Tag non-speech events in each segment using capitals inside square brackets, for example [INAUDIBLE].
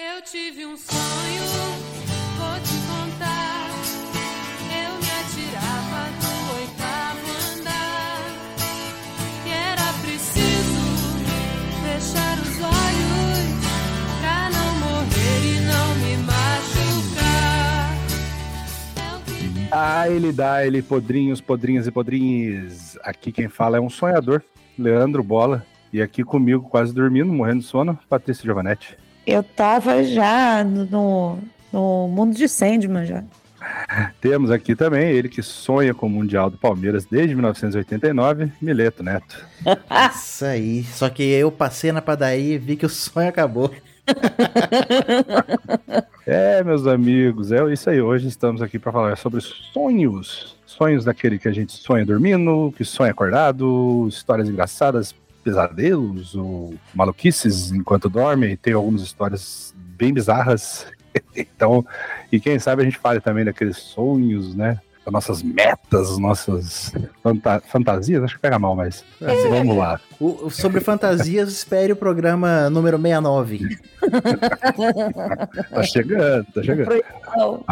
Eu tive um sonho, vou te contar. Eu me atirava do oitavo andar. E era preciso fechar os olhos pra não morrer e não me machucar. Queria Ah, ele dá, ele podrinhos, podrinhas e podrinhos. Aqui quem fala é um sonhador, Leandro Bola. E aqui comigo, quase dormindo, morrendo de sono, Patrícia Giovanetti. Eu tava já no, no, mundo de Sandman já. Temos aqui também ele que sonha com o Mundial do Palmeiras desde 1989, Mileto Neto. [LAUGHS] Isso aí. Só que eu passei na padaria e vi que o sonho acabou. [LAUGHS] É, meus amigos, é isso aí. Hoje estamos aqui para falar sobre sonhos. Sonhos daquele que a gente sonha dormindo, que sonha acordado, histórias engraçadas, pesadelos ou maluquices enquanto dorme. Tem algumas histórias bem bizarras. [LAUGHS] Então, e quem sabe a gente fale também daqueles sonhos, né? Das nossas metas, nossas fanta- fantasias. Acho que pega mal, mas É. vamos lá. O- sobre fantasias, espere o programa número 69. [LAUGHS] Tá chegando, tá chegando. Não.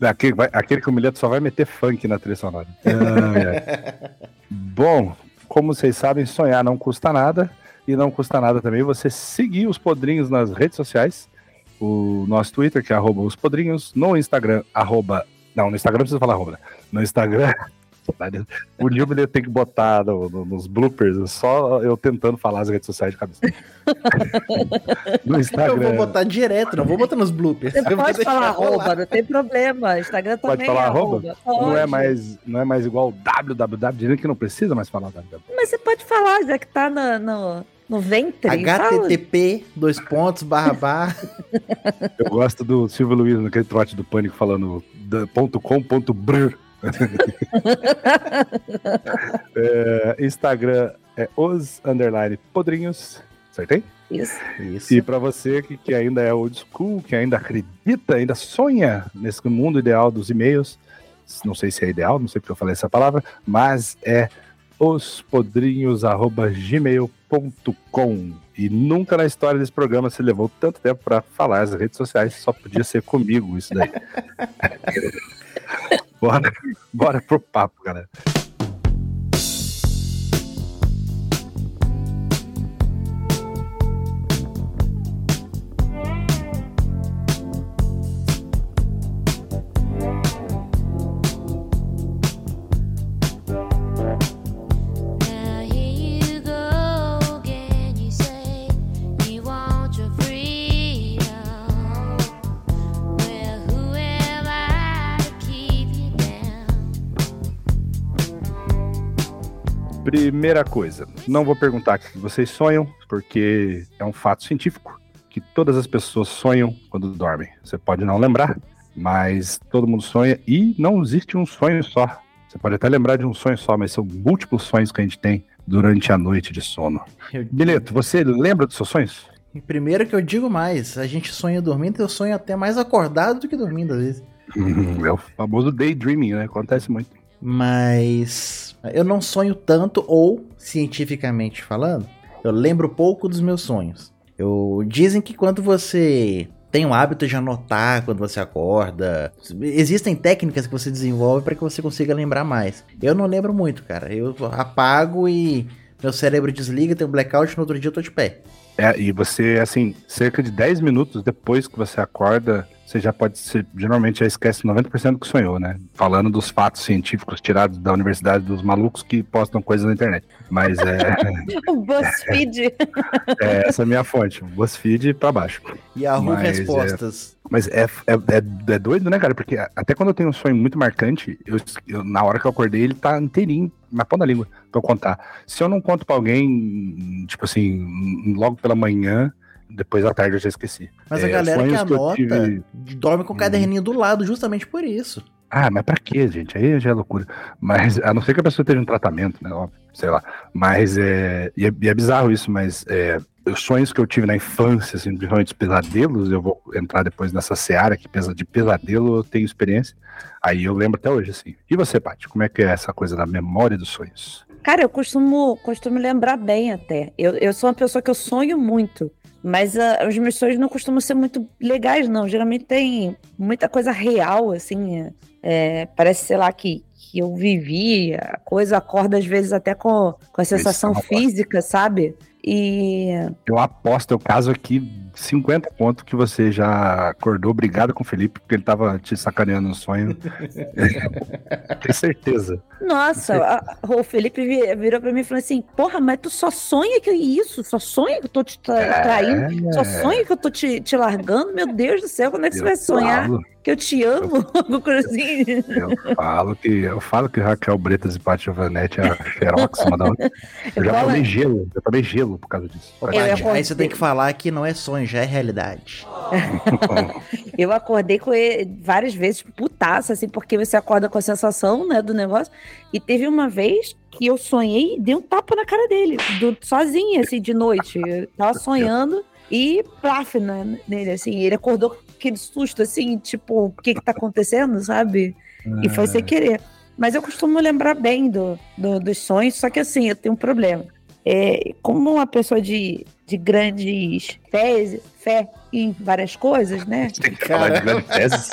Aquele, vai- aquele que o Mileto só vai meter funk na trilha sonora. Ai, ai. [LAUGHS] Bom, como vocês sabem, sonhar não custa nada. E não custa nada também você seguir os podrinhos nas redes sociais. O nosso Twitter, que é arroba os podrinhos. No Instagram, arroba. Não, no Instagram precisa falar arroba. né? No Instagram. [LAUGHS] O Nilber tem que botar no- no- nos bloopers, só eu tentando falar as redes sociais de cabeça. [LAUGHS] No Eu Instagram. vou botar direto, não vou botar nos bloopers. Você Eu pode falar arroba, não tem problema. Instagram Pode também falar é arroba? Não é Pode. mais, não é mais igual www, dizendo que não precisa mais falar www. Mas você pode falar, já que tá no, no, no ventre. fala. HTTP, dois pontos, barra barra. Eu gosto do Silvio Luiz naquele trote do pânico falando ponto .com ponto br. [LAUGHS] É, Instagram é os underline podrinhos. Acertei? Isso. Isso. E pra você que, que ainda é old school, que ainda acredita, ainda sonha nesse mundo ideal dos e-mails, não sei se é ideal, não sei porque eu falei essa palavra, mas é ospodrinhos@gmail.com. E nunca na história desse programa se levou tanto tempo pra falar as redes sociais, só podia ser comigo isso daí. [LAUGHS] bora, bora pro papo, galera. Primeira coisa, não vou perguntar o que vocês sonham, porque é um fato científico que todas as pessoas sonham quando dormem. Você pode não lembrar, mas todo mundo sonha e não existe um sonho só. Você pode até lembrar de um sonho só, mas são múltiplos sonhos que a gente tem durante a noite de sono. Eu- Mileto, você lembra dos seus sonhos? Primeiro que eu digo mais, a gente sonha dormindo, eu sonho até mais acordado do que dormindo às vezes. [LAUGHS] É o famoso daydreaming, né? Acontece muito. Mas eu não sonho tanto, ou, cientificamente falando, eu lembro pouco dos meus sonhos. Eu, dizem que quando você tem o hábito de anotar quando você acorda, existem técnicas que você desenvolve para que você consiga lembrar mais. Eu não lembro muito, cara. Eu apago e meu cérebro desliga, tem um blackout, no outro dia eu tô de pé. É, e você, assim, cerca de 10 minutos depois que você acorda, você já pode ser, geralmente já esquece 90% do que sonhou, né? Falando dos fatos científicos tirados da universidade dos malucos que postam coisas na internet. Mas é, [LAUGHS] O BuzzFeed. é essa é a minha fonte, BuzzFeed pra baixo. Yahoo Mas, é- Respostas. Mas é, é, é, é doido, né, cara? Porque até quando eu tenho um sonho muito marcante, eu, eu- na hora que eu acordei, ele tá inteirinho, na ponta da língua, pra eu contar. Se eu não conto pra alguém, tipo assim, logo pela manhã, depois da tarde eu já esqueci. Mas a É, galera que sonhos que anota tive- dorme com o caderninho do lado justamente por isso. Ah, mas pra quê, gente? Aí já é loucura. Mas, a não ser que a pessoa esteja um tratamento, né? Óbvio, sei lá. Mas é. E é, e é bizarro isso, mas é, os sonhos que eu tive na infância, assim, principalmente os pesadelos, eu vou entrar depois nessa seara que pesa de pesadelo, eu tenho experiência. Aí eu lembro até hoje, assim. E você, Paty, como é que é essa coisa da memória dos sonhos? Cara, eu costumo, costumo lembrar bem até. Eu, eu sou uma pessoa que eu sonho muito. Mas ah, os meus sonhos não costumam ser muito legais, não. Geralmente tem muita coisa real, assim. é, é, parece, sei lá, que, que eu vivi. A coisa acorda, às vezes, até com, com a sensação bosta. física, sabe? E Eu aposto, eu caso aqui 50 pontos que você já acordou brigado com o Felipe, porque ele tava te sacaneando no sonho. [LAUGHS] Tenho certeza. Nossa, a- o Felipe vi- virou pra mim e falou assim: Porra, mas tu só sonha que isso? Só sonha que eu tô te tra- traindo? Só sonha que eu tô te, te largando? Meu Deus do céu, quando é que você vai sonhar falo, que eu te amo? [LAUGHS] Alguma coisa assim. eu falo que eu falo que Raquel Bretas e Paty Giovanetti é a xerox uma da outra. [LAUGHS] Eu já é- gelo, eu tomei gelo por causa disso. Eu Paty, aí você tem que falar que não é sonho, já é realidade. [LAUGHS] Eu acordei com ele várias vezes, putaça, assim, porque você acorda com a sensação, né, do negócio. E teve uma vez que eu sonhei e dei um tapa na cara dele, do- sozinha, assim, de noite. Eu tava sonhando e plaf né, nele, assim. Ele acordou com aquele susto, assim, tipo, o que que tá acontecendo, sabe? E foi sem querer. Mas eu costumo lembrar bem do, do- dos sonhos, só que assim, eu tenho um problema. É, como uma pessoa de, de grandes fé, fé em várias coisas, né? Tem que falar de grandes teses.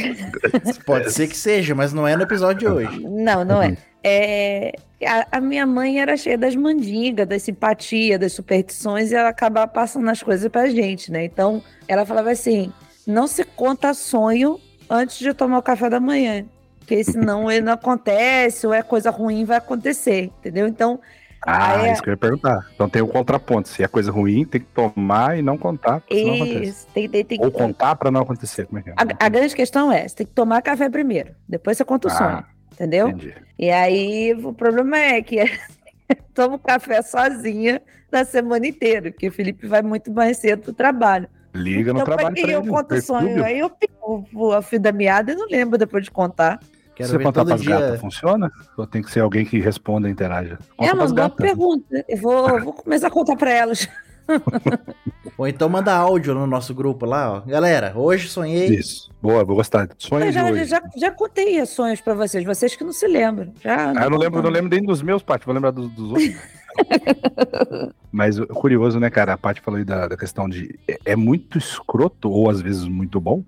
[LAUGHS] Pode ser que seja, mas não é no episódio de hoje. Não, não é. É, a, a minha mãe era cheia das mandingas, da simpatia, das superstições, e ela acabava passando as coisas pra gente, né? Então, ela falava assim: não se conta sonho antes de tomar o café da manhã. Porque senão ele não acontece, ou é coisa ruim, vai acontecer, entendeu? Então, Ah, Ah, é. isso que eu ia perguntar. Então tem o contraponto. Se é coisa ruim, tem que tomar e não contar, isso, tem, tem, tem Ou que. contar pra não acontecer. Como é que é? A, a grande questão é: você tem que tomar café primeiro, depois você conta o Ah, sonho, entendeu? Entendi. E aí, o problema é que [LAUGHS] tomo café sozinha na semana inteira, porque o Felipe vai muito mais cedo pro trabalho. Liga no então, trabalho pra eu conto o sonho? Aí eu fico o- a fio da meada e não lembro depois de contar. Quero Se você contar pras dia. gatas, funciona? Ou tem que ser alguém que responda e interaja? Conta é uma pras boa gatas. pergunta. Eu vou, vou começar a contar pra elas. [LAUGHS] Ou então manda áudio no nosso grupo lá, ó. Galera, hoje sonhei. Isso. Boa, vou gostar. Eu Sonhos de já, hoje. já, já contei sonhos pra vocês, vocês que não se lembram. Já Ah, eu não lembro, não lembro nem dos meus, Paty, vou lembrar dos, dos outros. [LAUGHS] Mas o curioso, né, cara? A Paty falou aí da, da questão de. É, é muito escroto, ou às vezes muito bom,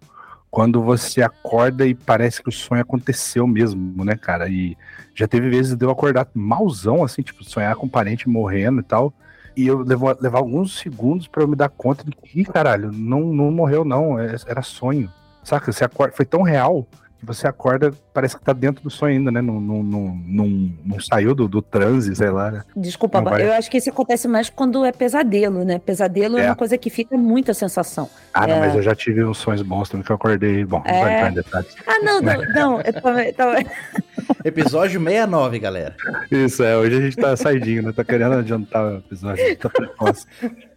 quando você acorda e parece que o sonho aconteceu mesmo, né, cara? E já teve vezes de eu acordar malzão, assim, tipo, sonhar com um parente morrendo e tal. E eu levo, levar alguns segundos pra eu me dar conta de que, "Ih, caralho, não, não morreu, não. é- Era sonho. Saca? Você acorda, foi tão real você acorda, parece que tá dentro do sonho ainda, né? Não, não, não, não, não saiu do, do transe, sei lá. né? Desculpa, Não vai. eu acho que isso acontece mais quando é pesadelo, né? Pesadelo é, É. uma coisa que fica muita sensação. Ah, não, É. mas eu já tive uns sonhos bons também que eu acordei. Bom, não É. vai entrar em detalhes. Ah, não, não, [LAUGHS] não. Eu tava, tava- Episódio 69, galera. Isso, é, hoje a gente tá saidinho, né? Tá querendo adiantar o episódio. Tá precoce.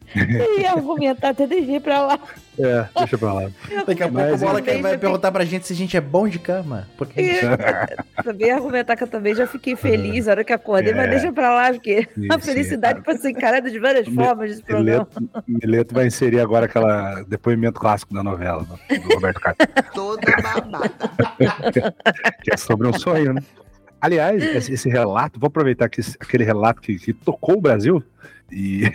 [LAUGHS] eu ia argumentar até deixei pra lá. É, deixa pra lá. Daqui a pouco Mas o Bola eu vai perguntar pra gente se a gente é bom de cama. Porque E [LAUGHS] também ia argumentar que eu também já fiquei [LAUGHS] feliz na hora que acordei, mas É. deixa pra lá, porque a felicidade é. pode ser encarada de várias formas desse programa. Mileto, Mileto vai inserir agora aquela depoimento clássico da novela, do do Roberto Carlos. Toda babada. que é sobre um sonho, né? Aliás, esse, relato, vou aproveitar que aquele relato que, que tocou o Brasil e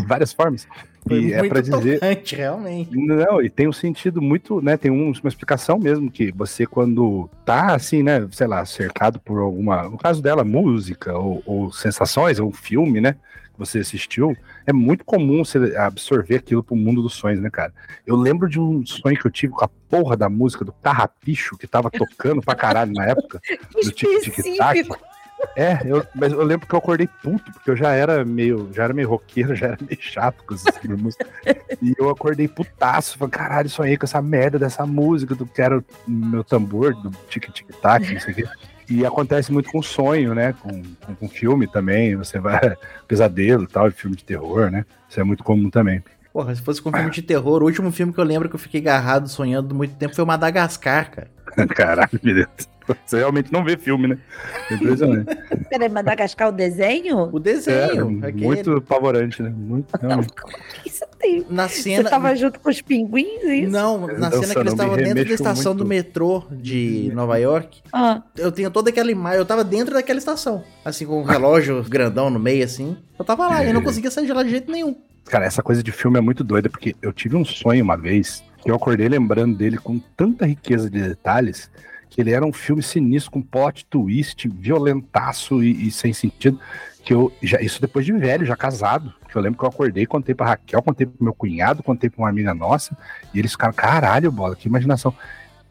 de várias formas. foi E é pra dizer. realmente. Não, e tem um sentido muito, né? Tem um- uma explicação mesmo que você, quando tá assim, né? Sei lá, cercado por alguma. No caso dela, música ou, ou sensações, ou um filme, né? Que você assistiu, é muito comum você absorver aquilo pro mundo dos sonhos, né, cara? Eu lembro de um sonho que eu tive com a porra da música do Carrapicho, que tava tocando pra caralho na época. [LAUGHS] do tic-tac. É, eu, mas eu lembro que eu acordei puto, porque eu já era meio, já era meio roqueiro, já era meio chato com essas tipo de música. E eu acordei putaço, falei, caralho, sonhei com essa merda dessa música, do que era o meu tambor, do tic-tic-tac, não sei o quê. E acontece muito com sonho, né? Com, com, com filme também, você vai, [LAUGHS] pesadelo e tal, filme de terror, né? Isso é muito comum também. Porra, se fosse com filme de terror, o último filme que eu lembro que eu fiquei agarrado sonhando muito tempo foi o Madagascar, cara. [LAUGHS] Caralho, meu Deus. Você realmente não vê filme, né? Impressionante. Peraí, Madagascar o desenho? O É, desenho. aquele- muito apavorante, né? Muito, realmente. O que você tem? Na Você cena. tava junto com os pinguins, é isso? Não, na Nossa, cena que eles não estavam dentro da estação muito. do metrô de Nova York, Ah, eu tinha toda aquela imagem, eu tava dentro daquela estação, assim, com o relógio grandão no meio, assim. Eu tava lá, e eu não [LAUGHS] conseguia sair de lá de jeito nenhum. Cara, essa coisa de filme é muito doida, porque eu tive um sonho uma vez, que eu acordei lembrando dele com tanta riqueza de detalhes, que ele era um filme sinistro, com plot twist, violentaço e, e sem sentido, que eu, já, isso depois de velho, já casado, que eu lembro que eu acordei, contei pra Raquel, contei pro meu cunhado, contei pra uma amiga nossa, e eles ficaram, caralho, bola, que imaginação.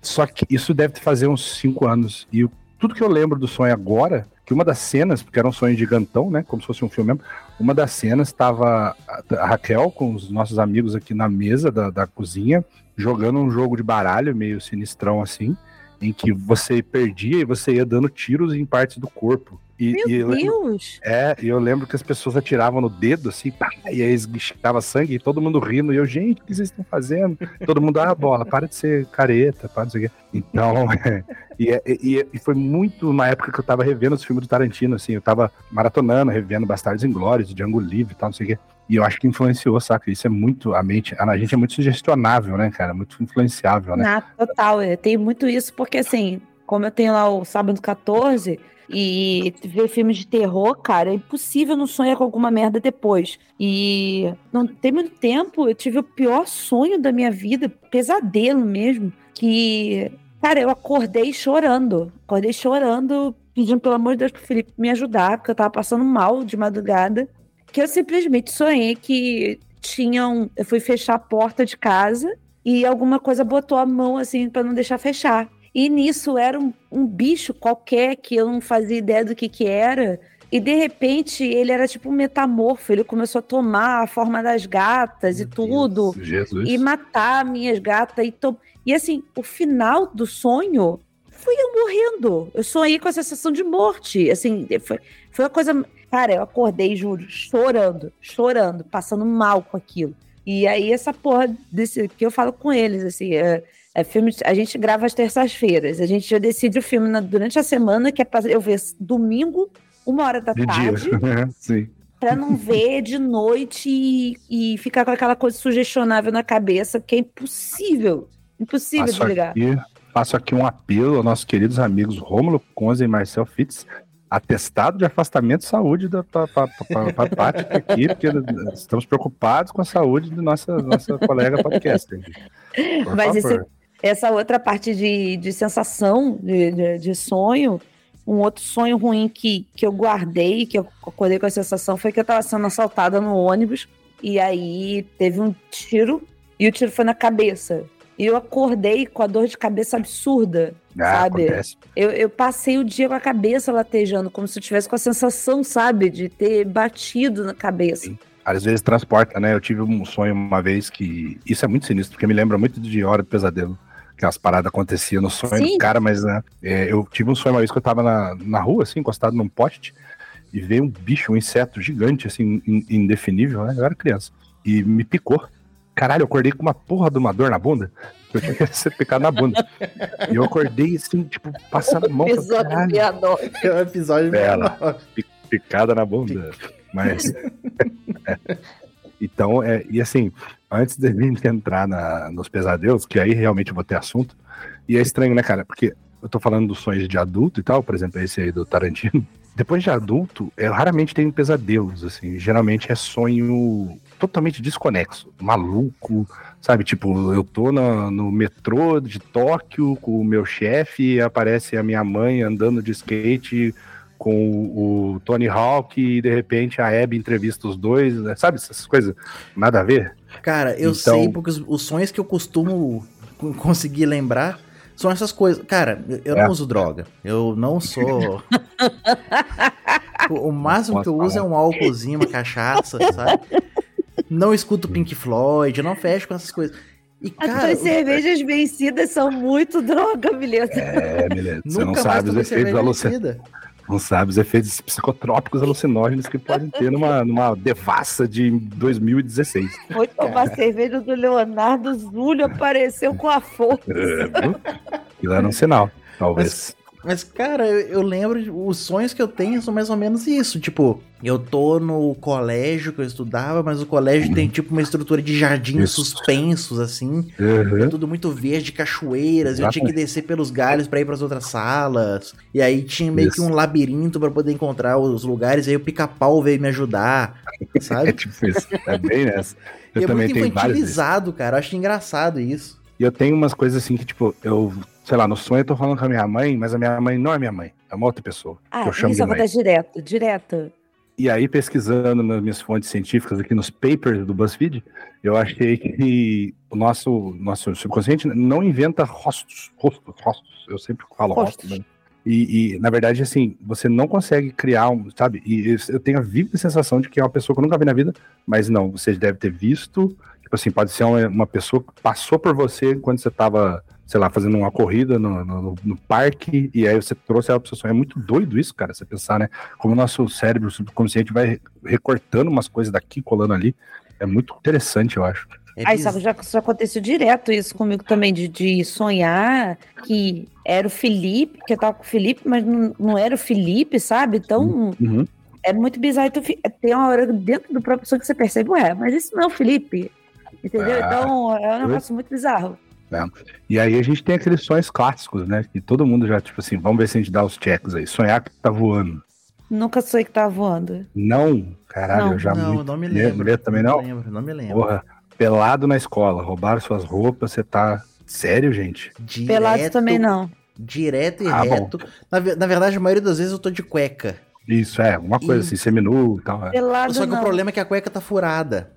Só que isso deve fazer uns cinco anos, e tudo que eu lembro do sonho agora, que uma das cenas, porque era um sonho gigantão, né, como se fosse um filme mesmo, uma das cenas estava a Raquel com os nossos amigos aqui na mesa da, da cozinha, jogando um jogo de baralho meio sinistrão assim, em que você perdia e você ia dando tiros em partes do corpo. E, Meu e eu lembro- Deus! é, e eu lembro que as pessoas atiravam no dedo, assim, pá, e aí esguichava sangue, e todo mundo rindo, e eu, gente, o que vocês estão fazendo? Todo mundo, ah, bola, para de ser careta, para de ser... Então, [LAUGHS] e, é- e- e foi muito uma época que eu tava revendo os filmes do Tarantino, assim, eu tava maratonando, revendo Bastardos Inglórios, Django Livre e tal, não sei o quê. E eu acho que influenciou, saca? Isso é muito, a mente, a gente é muito sugestionável, né, cara? Muito influenciável, né? Na, total, tenho muito isso, porque assim, como eu tenho lá o sábado 14 e ver filmes de terror, cara, é impossível não sonhar com alguma merda depois. E não tem muito tempo, eu tive o pior sonho da minha vida, pesadelo mesmo, que, cara, eu acordei chorando. Acordei chorando, pedindo pelo amor de Deus pro Felipe me ajudar, porque eu tava passando mal de madrugada. Que eu simplesmente sonhei que tinham. Eu fui fechar a porta de casa e alguma coisa botou a mão assim para não deixar fechar. E nisso era um, um bicho qualquer que eu não fazia ideia do que que era. E de repente ele era tipo um metamorfo, ele começou a tomar a forma das gatas e tudo Deus, Jesus. e matar minhas gatas e to... e assim o final do sonho fui eu morrendo. Eu sonhei com a sensação de morte. Assim foi, foi uma coisa cara eu acordei juro chorando chorando passando mal com aquilo. E aí essa porra desse que eu falo com eles assim é, é filme a gente grava às terças-feiras a gente já decide o filme na- durante a semana que é pra eu ver domingo uma hora da De tarde dia. [LAUGHS] Sim. Pra não ver de noite e, e ficar com aquela coisa sugestionável na cabeça, que é impossível. Impossível Faço desligar. aqui, faço aqui um apelo aos nossos queridos amigos Rômulo Conza e Marcel Fitz, atestado de afastamento de saúde da Paty [LAUGHS] aqui, porque estamos preocupados com a saúde da nossa, nossa colega podcaster. Por Mas favor. esse- Essa outra parte de, de sensação, de, de, de sonho, um outro sonho ruim que, que eu guardei, que eu acordei com a sensação, foi que eu tava sendo assaltada no ônibus, e aí teve um tiro, e o tiro foi na cabeça. E eu acordei com a dor de cabeça absurda, Ah, sabe? acontece. Eu, eu passei o dia com a cabeça latejando, como se eu tivesse com a sensação, sabe, de ter batido na cabeça. Sim. Às vezes transporta, né? Eu tive um sonho uma vez que. Isso é muito sinistro, porque me lembra muito de Hora do Pesadelo. Que as paradas aconteciam no sonho Sim. do cara, mas né, é, eu tive um sonho uma vez que eu tava na, na rua, assim, encostado num poste, e veio um bicho, um inseto gigante, assim, in- indefinível, né? Eu era criança. E me picou. Caralho, eu acordei com uma porra de uma dor na bunda. [LAUGHS] Eu tinha que ser picado na bunda. E eu acordei assim, tipo, passando a mão. falei, Episódio piador. É um episódio picada na bunda. Mas. é. [LAUGHS] Então, é, e assim, antes de mim entrar na, nos pesadelos, que aí realmente eu vou ter assunto, e é estranho, né, cara? Porque eu tô falando dos sonhos de adulto e tal, por exemplo, esse aí do Tarantino. [LAUGHS] Depois de adulto, eu raramente tenho pesadelos, assim. Geralmente é sonho totalmente desconexo, maluco, sabe? Tipo, eu tô no metrô de Tóquio com o meu chefe e aparece a minha mãe andando de skate com o, o Tony Hawk e de repente a Abby entrevista os dois, né? sabe? Essas coisas nada a ver. Cara, eu Então- sei porque os, os sonhos que eu costumo co- conseguir lembrar são essas coisas. Cara, eu, eu É. não uso droga. Eu não sou. [LAUGHS] o, o máximo que eu uso é um álcoolzinho, uma cachaça, sabe? Não escuto Pink Floyd, não fecho com essas coisas. E, As cara, tuas cervejas vencidas são muito droga, Milena. É, beleza. Você nunca não sabe os efeitos cerveja alucin... não sabe os efeitos psicotrópicos alucinógenos que podem ter numa, numa devassa de 2016. Foi tomar cerveja do Leonardo Zúlio, apareceu com a força. É, Aquilo era um sinal, talvez. Mas, cara, eu, lembro, os sonhos que eu tenho são mais ou menos isso. Tipo, eu tô no colégio que eu estudava, mas o colégio tem tipo uma estrutura de jardins Isso. suspensos, assim. Uhum. É tudo muito verde, cachoeiras. Eu tinha que descer pelos galhos pra ir pras outras salas. E aí tinha meio que Isso. um labirinto pra poder encontrar os lugares. Aí o pica-pau veio me ajudar. [LAUGHS] É sabe? tipo isso. É bem nessa. Eu E é também muito infantilizado, cara. Eu acho engraçado isso. E eu tenho umas coisas assim que, tipo, eu, sei lá, no sonho eu tô falando com a minha mãe, mas a minha mãe não é minha mãe, é uma outra pessoa. Ah, que eu chamo isso de mãe. acontece direto, direto. E aí, pesquisando nas minhas fontes científicas aqui nos papers do BuzzFeed, eu achei que o nosso, nosso subconsciente não inventa rostos, rostos, rostos. Eu sempre falo rostos, Rostos. né? E, e, na verdade, assim, você não consegue criar um, sabe? E eu- eu tenho a viva sensação de que é uma pessoa que eu nunca vi na vida, mas não, você deve ter visto. Tipo assim, pode ser uma, uma pessoa que passou por você quando você tava, sei lá, fazendo uma corrida no, no, no parque, e aí você trouxe ela pro seu sonho. É muito doido isso, cara, você pensar, né? Como o nosso cérebro subconsciente vai recortando umas coisas daqui, colando ali. É muito interessante, eu acho. É Aí sabe, já, já aconteceu direto isso comigo também, de, de sonhar que era o Felipe, que eu tava com o Felipe, mas não, não era o Felipe, sabe? Então, Uhum. é muito bizarro. Tu, fi- tem uma hora dentro do próprio sonho que você percebe, ué, mas isso não é o Felipe. Entendeu? Ah, então, é um negócio muito bizarro. E aí a gente tem aqueles sonhos clássicos, né? Que todo mundo já, tipo assim, vamos ver se a gente dá os checks aí. Sonhar que tá voando. Nunca sonhei que tava voando. Não, caralho, Não. eu já não, muito- não me lembro. mulher também não? me lembro, não me lembro. Porra, pelado na escola, roubaram suas roupas, você tá. Sério, gente? Direto, Pelados também não. Direto e Ah, reto. Na, na verdade, a maioria das vezes eu tô de cueca. Isso, é, uma coisa Ih. assim, seminu e tal. É. Pelado Só que não. o problema é que a cueca tá furada.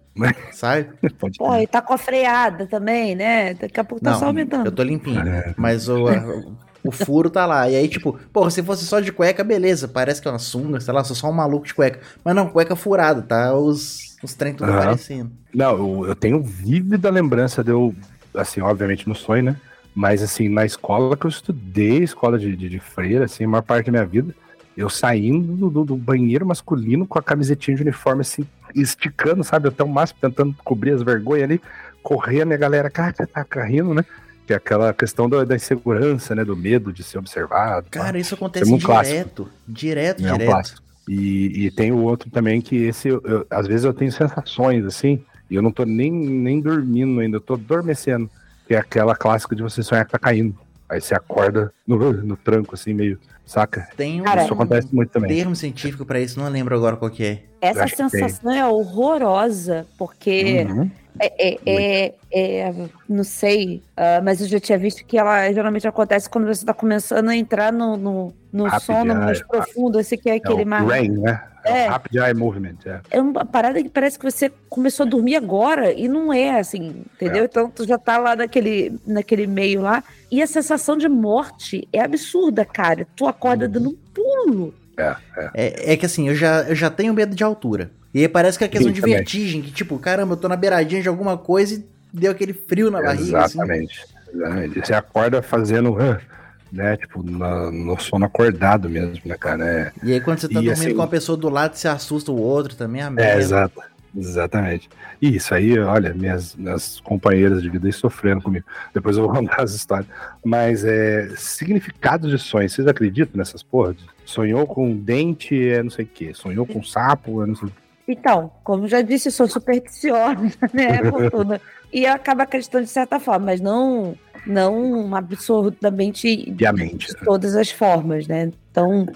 Sabe? [LAUGHS] Pode Pô, e tá com a freada também, né? Daqui a pouco tá só aumentando. eu tô limpinho. É. Mas o, a- o furo tá lá. E aí, tipo, porra, se fosse só de cueca, beleza. Parece que é uma sunga, sei lá, sou só um maluco de cueca. Mas não, cueca furada, tá? Os, os trem tudo aparecendo. Não, eu, eu tenho vívida lembrança de eu, assim, obviamente no sonho, né? Mas assim, na escola que eu estudei, escola de, de, de freira, assim, a maior parte da minha vida, eu saindo do, do- do banheiro masculino com a camisetinha de uniforme, assim, esticando, sabe, até o máximo, tentando cobrir as vergonhas ali, correndo e a galera, cara, tá, tá rindo, né? Que é aquela questão da, da insegurança, né? Do medo de ser observado. tá? Cara, isso acontece É um clássico. direto. Direto, É um direto. clássico. E, e tem o outro também que esse, eu- eu- às vezes eu tenho sensações assim, e eu não tô nem, nem dormindo ainda, eu tô adormecendo. Que é aquela clássica de você sonhar que tá caindo. Aí você acorda no, no tranco, assim, meio, saca? Tem um Cara, Isso acontece muito também. termo científico pra isso, não lembro agora qual que é. Essa acho sensação é horrorosa, porque Uhum. é, é- é- é- não sei, ah, mas eu já tinha visto que ela geralmente acontece quando você tá começando a entrar no, no, no sono eye, mais profundo, esse que é É aquele o mais. REM, né? É, É. Rapid Eye Movement. É. É uma parada que parece que você começou a dormir agora e não é assim, entendeu? É. Então tu já tá lá naquele, naquele meio lá. E a sensação de morte é absurda, cara. Tu acorda Uhum. dando um pulo. É, é que assim, eu já, eu já tenho medo de altura. E aí parece que é questão Sim, de também. vertigem, que tipo, caramba, eu tô na beiradinha de alguma coisa e deu aquele frio na barriga. assim. Exatamente. Exatamente. Você acorda fazendo, né? Tipo, na- no sono acordado mesmo, né, cara? É, E aí quando você tá E dormindo assim- com uma pessoa do lado, você assusta o outro também, a É, merda. exato. Exatamente. E Isso aí, olha, minhas, minhas companheiras de vida aí sofrendo comigo. Depois eu vou [LAUGHS] contar as histórias. Mas é, significados de sonhos, vocês acreditam nessas porras? Sonhou com um dente, é não sei o quê. Sonhou com um sapo, é não sei o quê. Então, como já disse, eu sou supersticiosa, [LAUGHS] né? Fortuna. E eu acabo acreditando de certa forma, mas não, não absurdamente E a mente. de todas as formas, né? Então,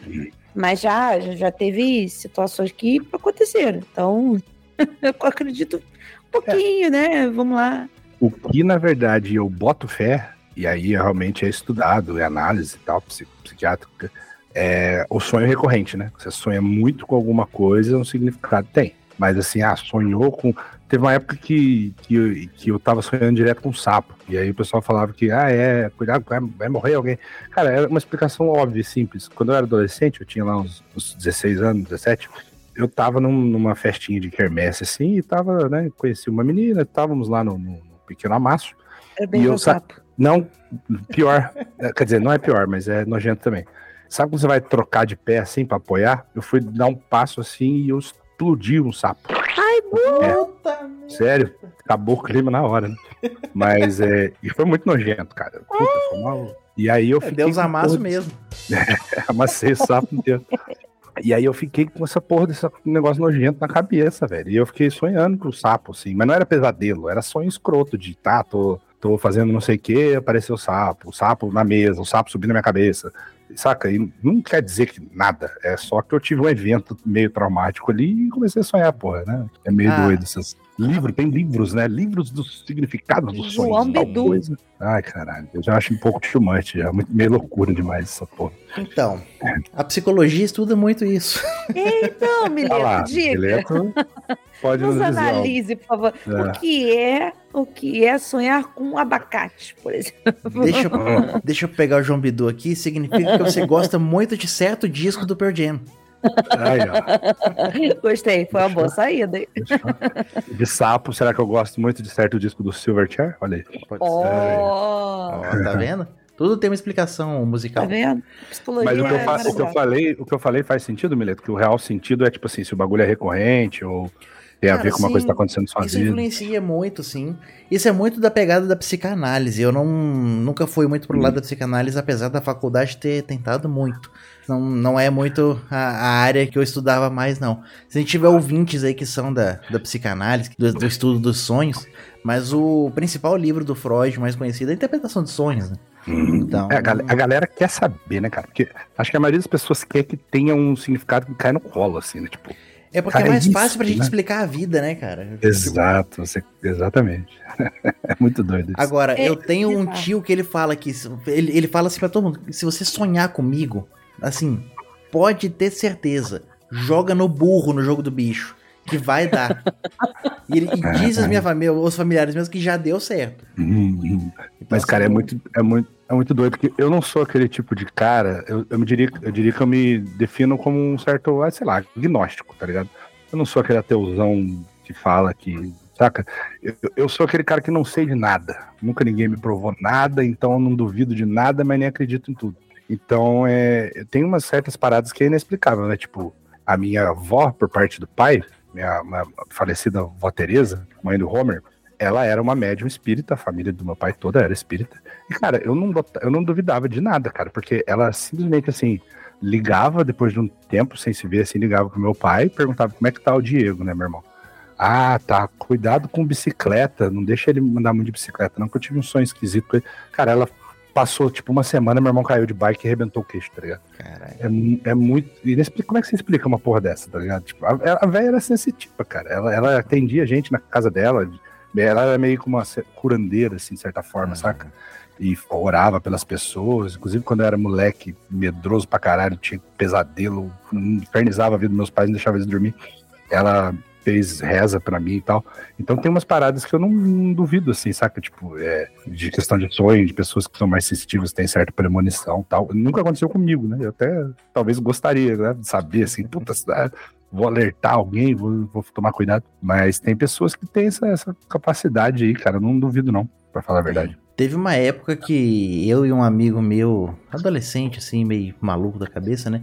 mas já, já teve situações que aconteceram. Então, [LAUGHS] eu acredito um pouquinho, né? Vamos lá. O que, na verdade, eu boto fé, e aí realmente é estudado, é análise e tal, psi- psiquiátrica, é o sonho recorrente, né? Você sonha muito com alguma coisa, um significado tem. Mas assim, ah, sonhou com. Teve uma época que, que, eu, que eu tava sonhando direto com um sapo. E aí o pessoal falava que, ah, é, cuidado, vai, vai morrer alguém. Cara, era uma explicação óbvia e simples. Quando eu era adolescente, eu tinha lá uns, uns 16 anos, 17, eu tava num- numa festinha de quermesse assim, e tava, né? Conheci uma menina, estávamos lá no, no pequeno amasso. Era bem E eu sapo. Não, pior. É, [LAUGHS] Quer dizer, não é pior, mas é nojento também. Sabe quando você vai trocar de pé assim pra apoiar? Eu fui dar um passo assim e eu explodi um sapo. Puta merda. Sério, acabou o clima na hora, né? Mas é. E foi muito nojento, cara. Puta, foi mal. E aí eu É, fiquei. Deus com amasso porra- mesmo. [LAUGHS] Amassei o sapo inteiro. E aí eu fiquei com essa porra desse negócio nojento na cabeça, velho. E eu fiquei sonhando com o sapo, assim. Mas não era pesadelo, era sonho escroto de, tá, tô, tô fazendo não sei o que, apareceu o sapo, o sapo na mesa, o sapo subindo na minha cabeça. Saca? E não quer dizer que nada. É só que eu tive um evento meio traumático ali e comecei a sonhar, porra, né? É meio Ah. doido essas. Livro, tem livros, né? Livros dos significados dos João sonhos. tal Bidu. coisa. Ai, caralho. Eu já acho um pouco too much, já. Muito, meio loucura demais essa porra. Então, a psicologia estuda muito isso. Então, [LAUGHS] Mileto, diga. Mileto pode nos Nos analise, por favor. É. O que é o que é sonhar com um abacate, por exemplo? Deixa eu, [LAUGHS] deixa eu pegar o João Bidu aqui. Significa que você gosta muito de certo disco do Pearl Jam. Ó. Gostei, foi uma boa saída. hein? De sapo, será que eu gosto muito de certo disco do Silverchair? Olha aí. Pode ser. Ó, Oh, tá vendo? Tudo tem uma explicação tá musical. vendo? Psicologia Mas o que, eu é o que eu maravilhosa. falei, o que eu falei faz sentido, Mileto? Que o real sentido é tipo assim, se o bagulho é recorrente ou tem a Cara, ver com uma coisa que tá acontecendo na sua Isso vida. influencia muito, sim. Isso é muito da pegada da psicanálise. Eu não nunca fui muito pro lado da psicanálise, apesar da faculdade ter tentado muito. Não, não é muito a, a área que eu estudava mais, não. Se a gente tiver ouvintes aí que são da, da psicanálise, do, do estudo dos sonhos, mas o principal livro do Freud mais conhecido é a interpretação de sonhos, né? Então, É, a, gal- a galera quer saber, né, cara? Porque acho que a maioria das pessoas quer que tenha um significado que cai no colo, assim, né? Tipo, é porque cara, é mais é fácil isso, pra gente né? explicar a vida, né, cara? exato, você- exatamente. [LAUGHS] é muito doido isso. Agora, É, eu tenho um exato. tio que ele fala que. Ele, ele fala assim pra todo mundo: se você sonhar comigo, assim, pode ter certeza. Joga no burro no jogo do bicho. Que vai dar. [LAUGHS] e, ele, e diz as minha família, os familiares meus que já deu certo. Hum, hum. Então, Mas, cara, é assim, muito, é, muito, é muito doido, porque eu não sou aquele tipo de cara, eu, eu, me diria, eu diria que eu me defino como um certo, ah, sei lá, agnóstico, tá ligado? Eu não sou aquele ateuzão que fala que, saca? Eu, eu sou aquele cara que não sei de nada. Nunca ninguém me provou nada, então eu não duvido de nada, mas nem acredito em tudo. Então, é, tem umas certas paradas que é inexplicável, né? Tipo, a minha avó, por parte do pai, minha, minha falecida avó Teresa, mãe do Homer, ela era uma médium espírita, a família do meu pai toda era espírita. E, cara, eu não, eu não duvidava de nada, cara, porque ela simplesmente, assim, ligava depois de um tempo sem se ver, assim, ligava pro meu pai e perguntava como é que tá o Diego, né, meu irmão? Ah, tá, cuidado com bicicleta, não deixa ele andar muito de bicicleta, não, que eu tive um sonho esquisito. Cara, ela passou, tipo, uma semana, meu irmão caiu de bike e arrebentou o queixo, tá ligado? Caralho. É, é muito. inexplic- Como é que você explica uma porra dessa, tá ligado? Tipo, a, a velha era sensitiva, cara. Ela, ela atendia a gente na casa dela. Ela era meio como uma curandeira, assim, de certa forma, saca? E orava pelas pessoas. Inclusive, quando eu era moleque, medroso pra caralho, tinha pesadelo, infernizava a vida dos meus pais, não deixava eles dormir. Ela fez reza pra mim e tal. Então tem umas paradas que eu não, não duvido, assim, saca? Tipo, é, de questão de sonho, de pessoas que são mais sensitivas, têm certa premonição e tal. Nunca aconteceu comigo, né? Eu até talvez gostaria, né? De saber, assim, puta, vou alertar alguém, vou, vou tomar cuidado. Mas tem pessoas que têm essa, essa capacidade aí, cara. Não duvido, não, pra falar a verdade. Teve uma época que eu e um amigo meu, adolescente, assim, meio maluco da cabeça, né?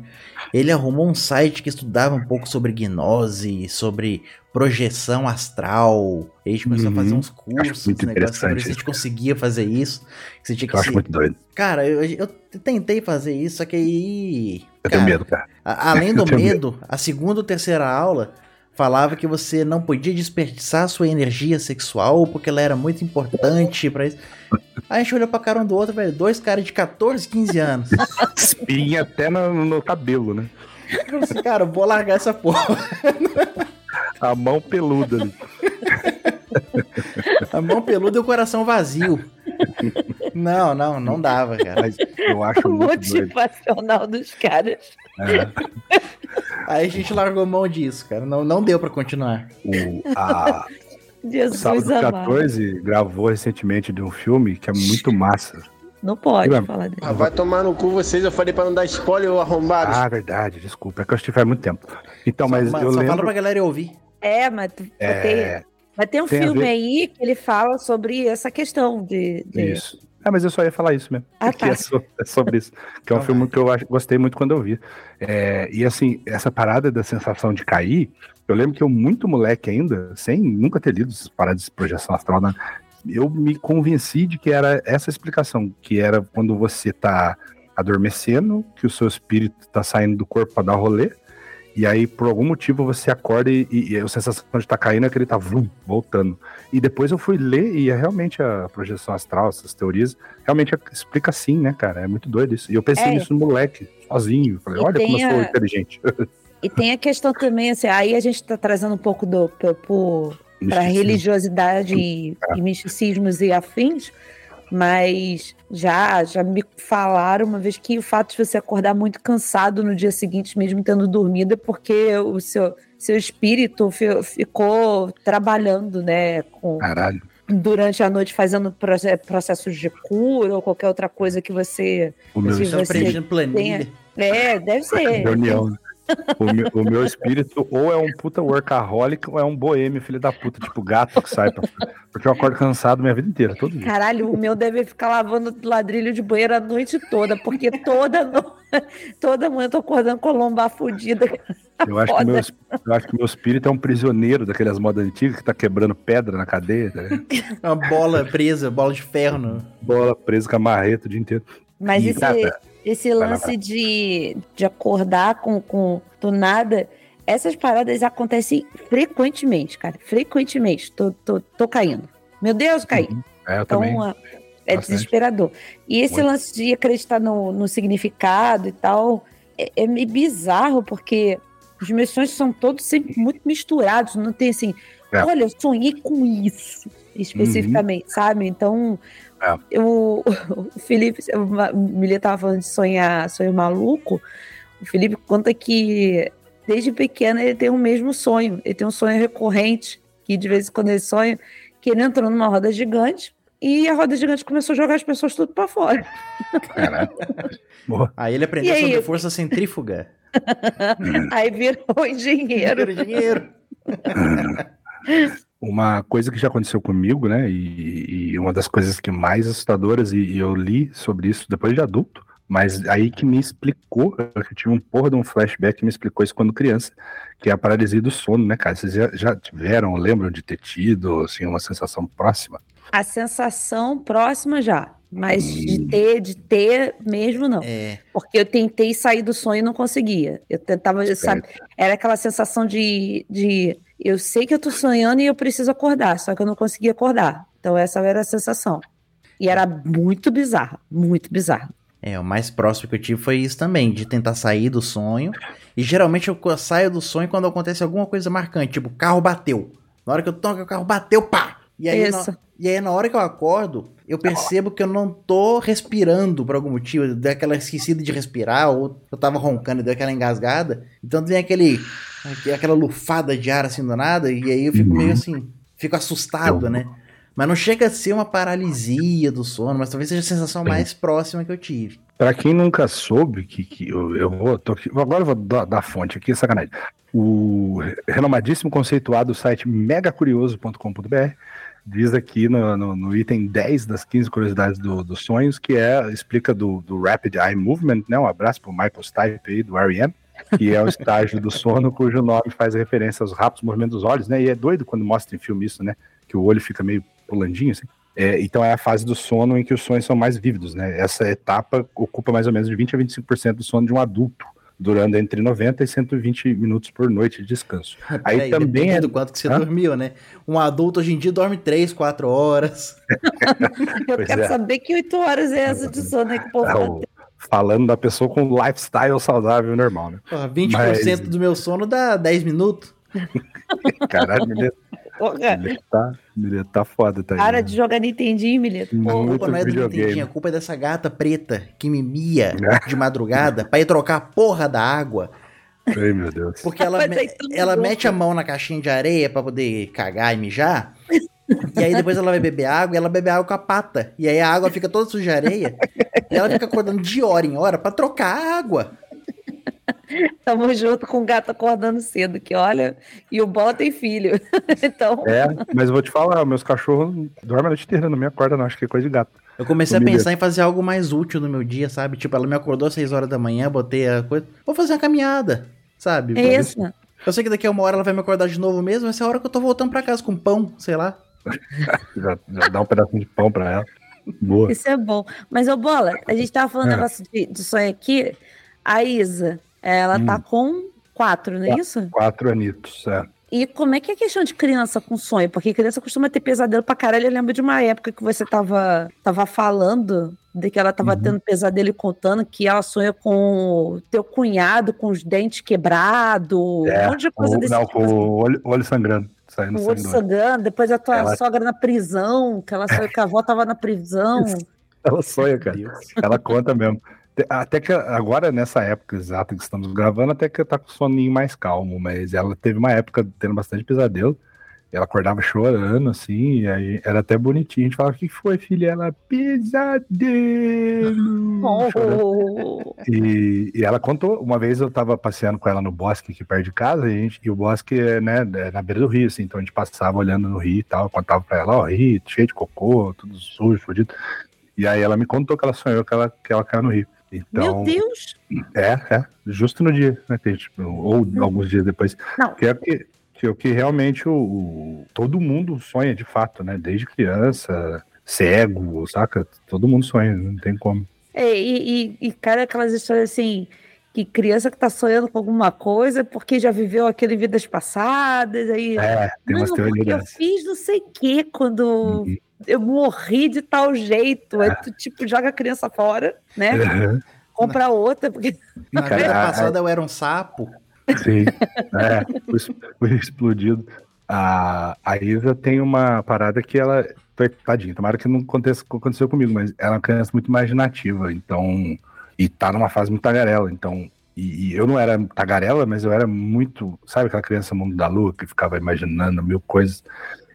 Ele arrumou um site que estudava um pouco sobre gnose, sobre projeção astral. E a gente começou a fazer Uhum. uns cursos, negócios, interessante se a gente conseguia fazer isso. Que você tinha que Eu acho se- muito doido. Cara, eu, eu tentei fazer isso, só que aí. Eu tenho cara, medo, cara. a- além [LAUGHS] do tenho medo, a segunda ou terceira aula falava que você não podia desperdiçar sua energia sexual porque ela era muito importante pra isso. Aí a gente olhou pra cara um do outro, velho, dois caras de 14, 15 anos. [LAUGHS] Espinha até no, no cabelo, né? Eu assim, cara, eu vou largar essa porra. [LAUGHS] A mão peluda. ali. A mão peluda e o coração vazio. Não, não, não dava, cara. Mas eu acho [LAUGHS] O doido. motivacional dos caras. É. Aí a gente largou mão disso, cara. Não, não deu pra continuar. O, a, o [LAUGHS] Jesus Sábado amado. 14 gravou recentemente de um filme que é muito massa. Não pode Ué, falar dele. Ah, vai tomar no cu vocês, eu falei pra não dar spoiler, ô arrombado. Ah, verdade, desculpa. É que eu assisti faz muito tempo. Então, mas só, eu só fala lembro. pra galera ouvir. É, mas tu- ter, Vai ter um tem filme ver- aí que ele fala sobre essa questão de. de- isso. Ah, mas eu só ia falar isso mesmo. Ah, que tá. é, so- é sobre isso. Que é um Então filme que eu acho- gostei muito quando eu vi. É, e assim, essa parada da sensação de cair, eu lembro que eu, muito moleque ainda, sem nunca ter lido essas paradas de projeção astral, né, eu me convenci de que era essa explicação, que era quando você tá adormecendo, que o seu espírito tá saindo do corpo para dar rolê, E aí, por algum motivo, você acorda e, e, e a sensação de estar caindo é que ele tá vrum, voltando. E depois eu fui ler e é realmente a projeção astral, essas teorias, realmente explica assim, né, cara? É muito doido isso. E eu pensei É. nisso no moleque, sozinho. Falei, E olha como eu sou a- inteligente. [LAUGHS] E tem a questão também, assim, aí a gente tá trazendo um pouco do para religiosidade e, e misticismos e afins, mas já já me falaram uma vez que o fato de você acordar muito cansado no dia seguinte, mesmo tendo dormido, é porque o seu, seu espírito fi- ficou trabalhando, né, com, Caralho. durante a noite fazendo proce- processos de cura ou qualquer outra coisa que você. O meu você preenchendo planilha. É, deve ser. reunião. Né? O meu, o meu espírito ou é um puta workaholic ou é um boêmio, filho da puta, tipo gato que sai. Pra... Porque eu acordo cansado minha vida inteira, todo dia. Caralho, o meu deve ficar lavando ladrilho de banheiro a noite toda, porque toda no... [LAUGHS] toda manhã eu tô acordando com a lombar fodida. Eu acho, que meu, eu acho que meu espírito é um prisioneiro daquelas modas antigas que tá quebrando pedra na cadeia, ligado? Uma bola presa, bola de ferro. No... bola presa com a marreta o dia inteiro. Mas E, esse, cara, esse lance de, de acordar com, com do nada, essas paradas acontecem frequentemente, cara. Frequentemente. Tô, tô, tô caindo. Meu Deus, caí. É, eu Então, também. é Bastante. desesperador. E esse Muito. lance de acreditar no, no significado e tal é, é meio bizarro, porque os meus sonhos são todos sempre muito misturados. Não tem assim, É. olha, eu sonhei com isso especificamente, sabe? Então, É. eu, [LAUGHS] o Felipe, o o Milha tava falando de sonhar, sonho maluco. O Felipe conta que desde pequeno ele tem o mesmo sonho. Ele tem um sonho recorrente, que de vez em quando ele sonha, que ele entrou numa roda gigante e a roda gigante começou a jogar as pessoas tudo pra fora. Caralho. [LAUGHS] Boa. Aí ele aprendeu aí? sobre força centrífuga. [LAUGHS] Aí virou engenheiro. Era dinheiro. Uma coisa que já aconteceu comigo, né? E, e uma das coisas que mais assustadoras, e, e eu li sobre isso depois de adulto, mas aí que me explicou, eu tive um porra de um flashback que me explicou isso quando criança, que é a paralisia do sono, né, cara? Vocês já, já tiveram, lembram de ter tido, assim, uma sensação próxima? A sensação próxima já, mas de ter, de ter mesmo não. É, Porque eu tentei sair do sonho e não conseguia. Eu tentava, sabe? Era aquela sensação de, de eu sei que eu tô sonhando e eu preciso acordar, só que eu não conseguia acordar. Então essa era a sensação. E era muito bizarra, muito bizarra. é, o mais próximo que eu tive foi isso também, de tentar sair do sonho. E geralmente eu saio do sonho quando acontece alguma coisa marcante, tipo, o carro bateu. Na hora que eu toco, o carro bateu, pá! E aí, Isso. na, e aí na hora que eu acordo, eu percebo que eu não tô respirando por algum motivo. Eu dei aquela esquecida de respirar, ou eu tava roncando e deu aquela engasgada. Então vem aquele, aquela lufada de ar assim do nada, e aí eu fico meio assim, fico assustado, né? Mas não chega a ser uma paralisia do sono, mas talvez seja a sensação mais próxima que eu tive. Pra quem nunca soube, que, que eu, eu vou. tô aqui- agora eu vou dar, dar a fonte aqui, sacanagem. O renomadíssimo conceituado site megacurioso.com.br diz aqui no, no, no item 10 das 15 curiosidades do- dos sonhos, que é, explica do, do Rapid Eye Movement, né? Um abraço pro Michael Stipe aí, do R.E.M., que é o estágio do sono cujo nome faz referência aos rápidos movimentos dos olhos, né? E é doido quando mostra em filme isso, né? Que o olho fica meio pulandinho, assim. É, então é a fase do sono em que os sonhos são mais vívidos, né? Essa etapa ocupa mais ou menos de 20 a 25% do sono de um adulto, durando entre 90 e 120 minutos por noite de descanso. [LAUGHS] Aí também é- do quanto que você Hã? dormiu, né? Um adulto hoje em dia dorme 3, 4 horas. Eu Pois quero é. saber que oito horas é essa de sono aí que o povo tá falando da pessoa com lifestyle saudável normal, né? Porra, 20% Mas- do meu sono dá 10 minutos. [LAUGHS] Caralho, Porra, Mileta tá, Mileta tá foda, tá aí, Para né? de jogar Nintendinho, Milito. Pô, a Muito culpa não é do videogame. Nintendinho, a culpa é dessa gata preta que me mia de madrugada pra ir trocar a porra da água. Ai, meu Deus. Porque ela, me- todo ela mete a mão na caixinha de areia pra poder cagar e mijar. E aí depois ela vai beber água e ela bebe água com a pata. E aí a água fica toda suja de areia. E ela fica acordando de hora em hora pra trocar a água. [LAUGHS] Tamo junto com o gato acordando cedo, que olha, e o Bola tem filho. [LAUGHS] então, É, mas eu vou te falar, meus cachorros dormem a noite inteira, não me acorda não, acho que é coisa de gato. Eu comecei a pensar em fazer algo mais útil no meu dia, sabe? Tipo, ela me acordou às 6 horas da manhã, botei a coisa. Vou fazer uma caminhada, sabe? é isso. Eu sei que daqui a uma hora ela vai me acordar de novo mesmo, essa é a hora que eu tô voltando pra casa com pão, sei lá. [LAUGHS] Já, já dá um pedacinho de pão pra ela. Boa. Isso é bom. Mas, ô Bola, a gente tava falando É. negócio de, de sonho aqui. A Isa, ela Hum. tá com quatro, não é isso? Quatro anitos, é. E como é que é a questão de criança com sonho? Porque criança costuma ter pesadelo pra caralho. Eu lembro de uma época que você tava, tava falando de que ela tava Uhum. tendo pesadelo e contando que ela sonha com o teu cunhado com os dentes quebrados, É, um monte de coisa O, desse não, tipo. com assim. o olho, o olho sangrando. Saindo Com o olho olho. sangrando, depois a tua Ela- sogra na prisão, que ela sonhou que a avó tava na prisão. [LAUGHS] Ela sonha, cara. Ela conta mesmo. Até que agora, nessa época exata que estamos gravando, até que tá com o soninho mais calmo, mas ela teve uma época tendo bastante pesadelo. Ela acordava chorando, assim, e aí era até bonitinho. A gente falava, o que foi, filha? Ela, pesadelo! [LAUGHS] Oh, E, e ela contou, uma vez eu tava passeando com ela no bosque aqui perto de casa, e, a gente- e o bosque é, né, é na beira do rio, assim, então a gente passava olhando no rio e tal, contava pra ela, ó, rio, cheio de cocô, tudo sujo, fodido. E aí ela me contou que ela sonhou que ela, que ela caiu no rio. Então, Meu Deus! é, é, justo no dia, né, gente- ou alguns dias depois. Não. Que é o que, que, é o que realmente o, o- todo mundo sonha de fato, né, desde criança, cego, saca? Todo mundo sonha, não tem como. É, e, e, e, cara, aquelas histórias assim, que criança que tá sonhando com alguma coisa porque já viveu aquilo em vidas passadas, aí. É, tem umas teorias eu fiz não sei o que quando Uhum. Eu morri de tal jeito. Aí tu, tipo, joga a criança fora, né? Uhum. Compra outra, porque. Na vida passada eu era um sapo. Sim, é, foi, explodido. A, a Isa tem uma parada que ela. Tadinha, tomara que não aconteça o que aconteceu comigo, mas ela é uma criança muito imaginativa, então. E tá numa fase muito tagarela, então. E, e eu não era tagarela, mas eu era muito. Sabe aquela criança mundo da lua que ficava imaginando mil coisas?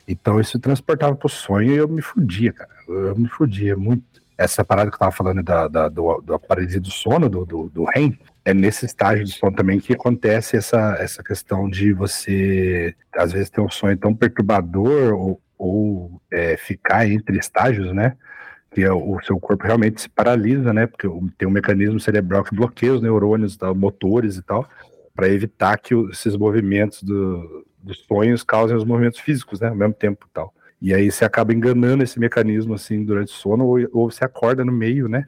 Então isso transportava pro sonho e eu me fudia, cara. Eu me fudia muito. Essa parada que eu tava falando da, da, do, do paralisia do sono, do, do, do REM, é nesse estágio de sono também que acontece essa, essa questão de você, às vezes, ter um sonho tão perturbador ou, ou é, ficar entre estágios, né? Que é o seu corpo realmente se paralisa, né? Porque tem um mecanismo cerebral que bloqueia os neurônios, tal, motores e tal, para evitar que esses movimentos do- dos sonhos causem os movimentos físicos, né? Ao mesmo tempo e tal. E aí você acaba enganando esse mecanismo assim durante o sono ou, ou você acorda no meio, né?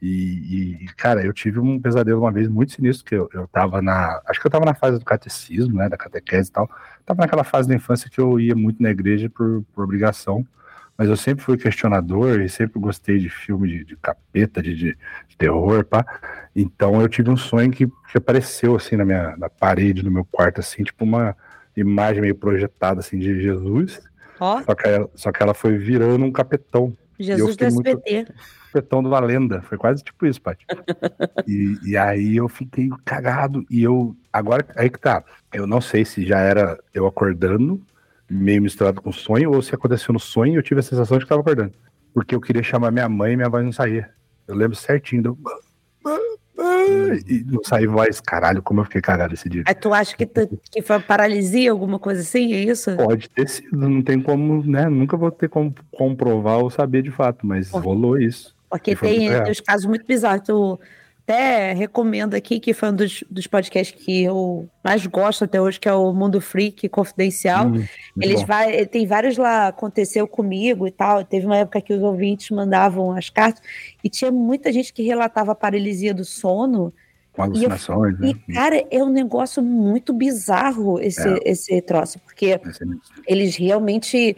E, e, cara, eu tive um pesadelo uma vez muito sinistro, que eu, eu tava na. Acho que eu tava na fase do catecismo, né? Da catequese e tal. Tava naquela fase da infância que eu ia muito na igreja por, por obrigação. Mas eu sempre fui questionador e sempre gostei de filme de, de capeta, de, de, terror, pá. Então eu tive um sonho que, que apareceu assim na minha na parede do meu quarto, assim, tipo uma imagem meio projetada assim de Jesus. Ó, Só que ela, só que ela foi virando um capetão Jesus do fiquei muito- SBT. petão de uma lenda. Foi quase tipo isso, Paty. e, e aí eu fiquei cagado. E eu. Agora, aí que tá. Eu não sei se já era eu acordando, meio misturado com sonho, ou se aconteceu no sonho e eu tive a sensação de que tava acordando. Porque eu queria chamar minha mãe e minha voz não saía. Eu lembro certinho. Do... E não saiu voz. Caralho, como eu fiquei cagado esse dia. Aí tu acha que, tu, que foi paralisia, alguma coisa assim? É isso? Pode ter sido, não tem como, né? Nunca vou ter como comprovar ou saber de fato, mas Pô. rolou isso. Porque tem, tem os casos muito bizarros. Eu até recomendo aqui, que foi um dos, dos podcasts que eu mais gosto até hoje, que é o Mundo Freak Confidencial. Hum, Eles bom. vai, tem vários lá, aconteceu comigo e tal. Teve uma época que os ouvintes mandavam as cartas e tinha muita gente que relatava a paralisia do sono. com alucinações, né? E, cara, é um negócio muito bizarro esse, É. esse troço, porque é eles realmente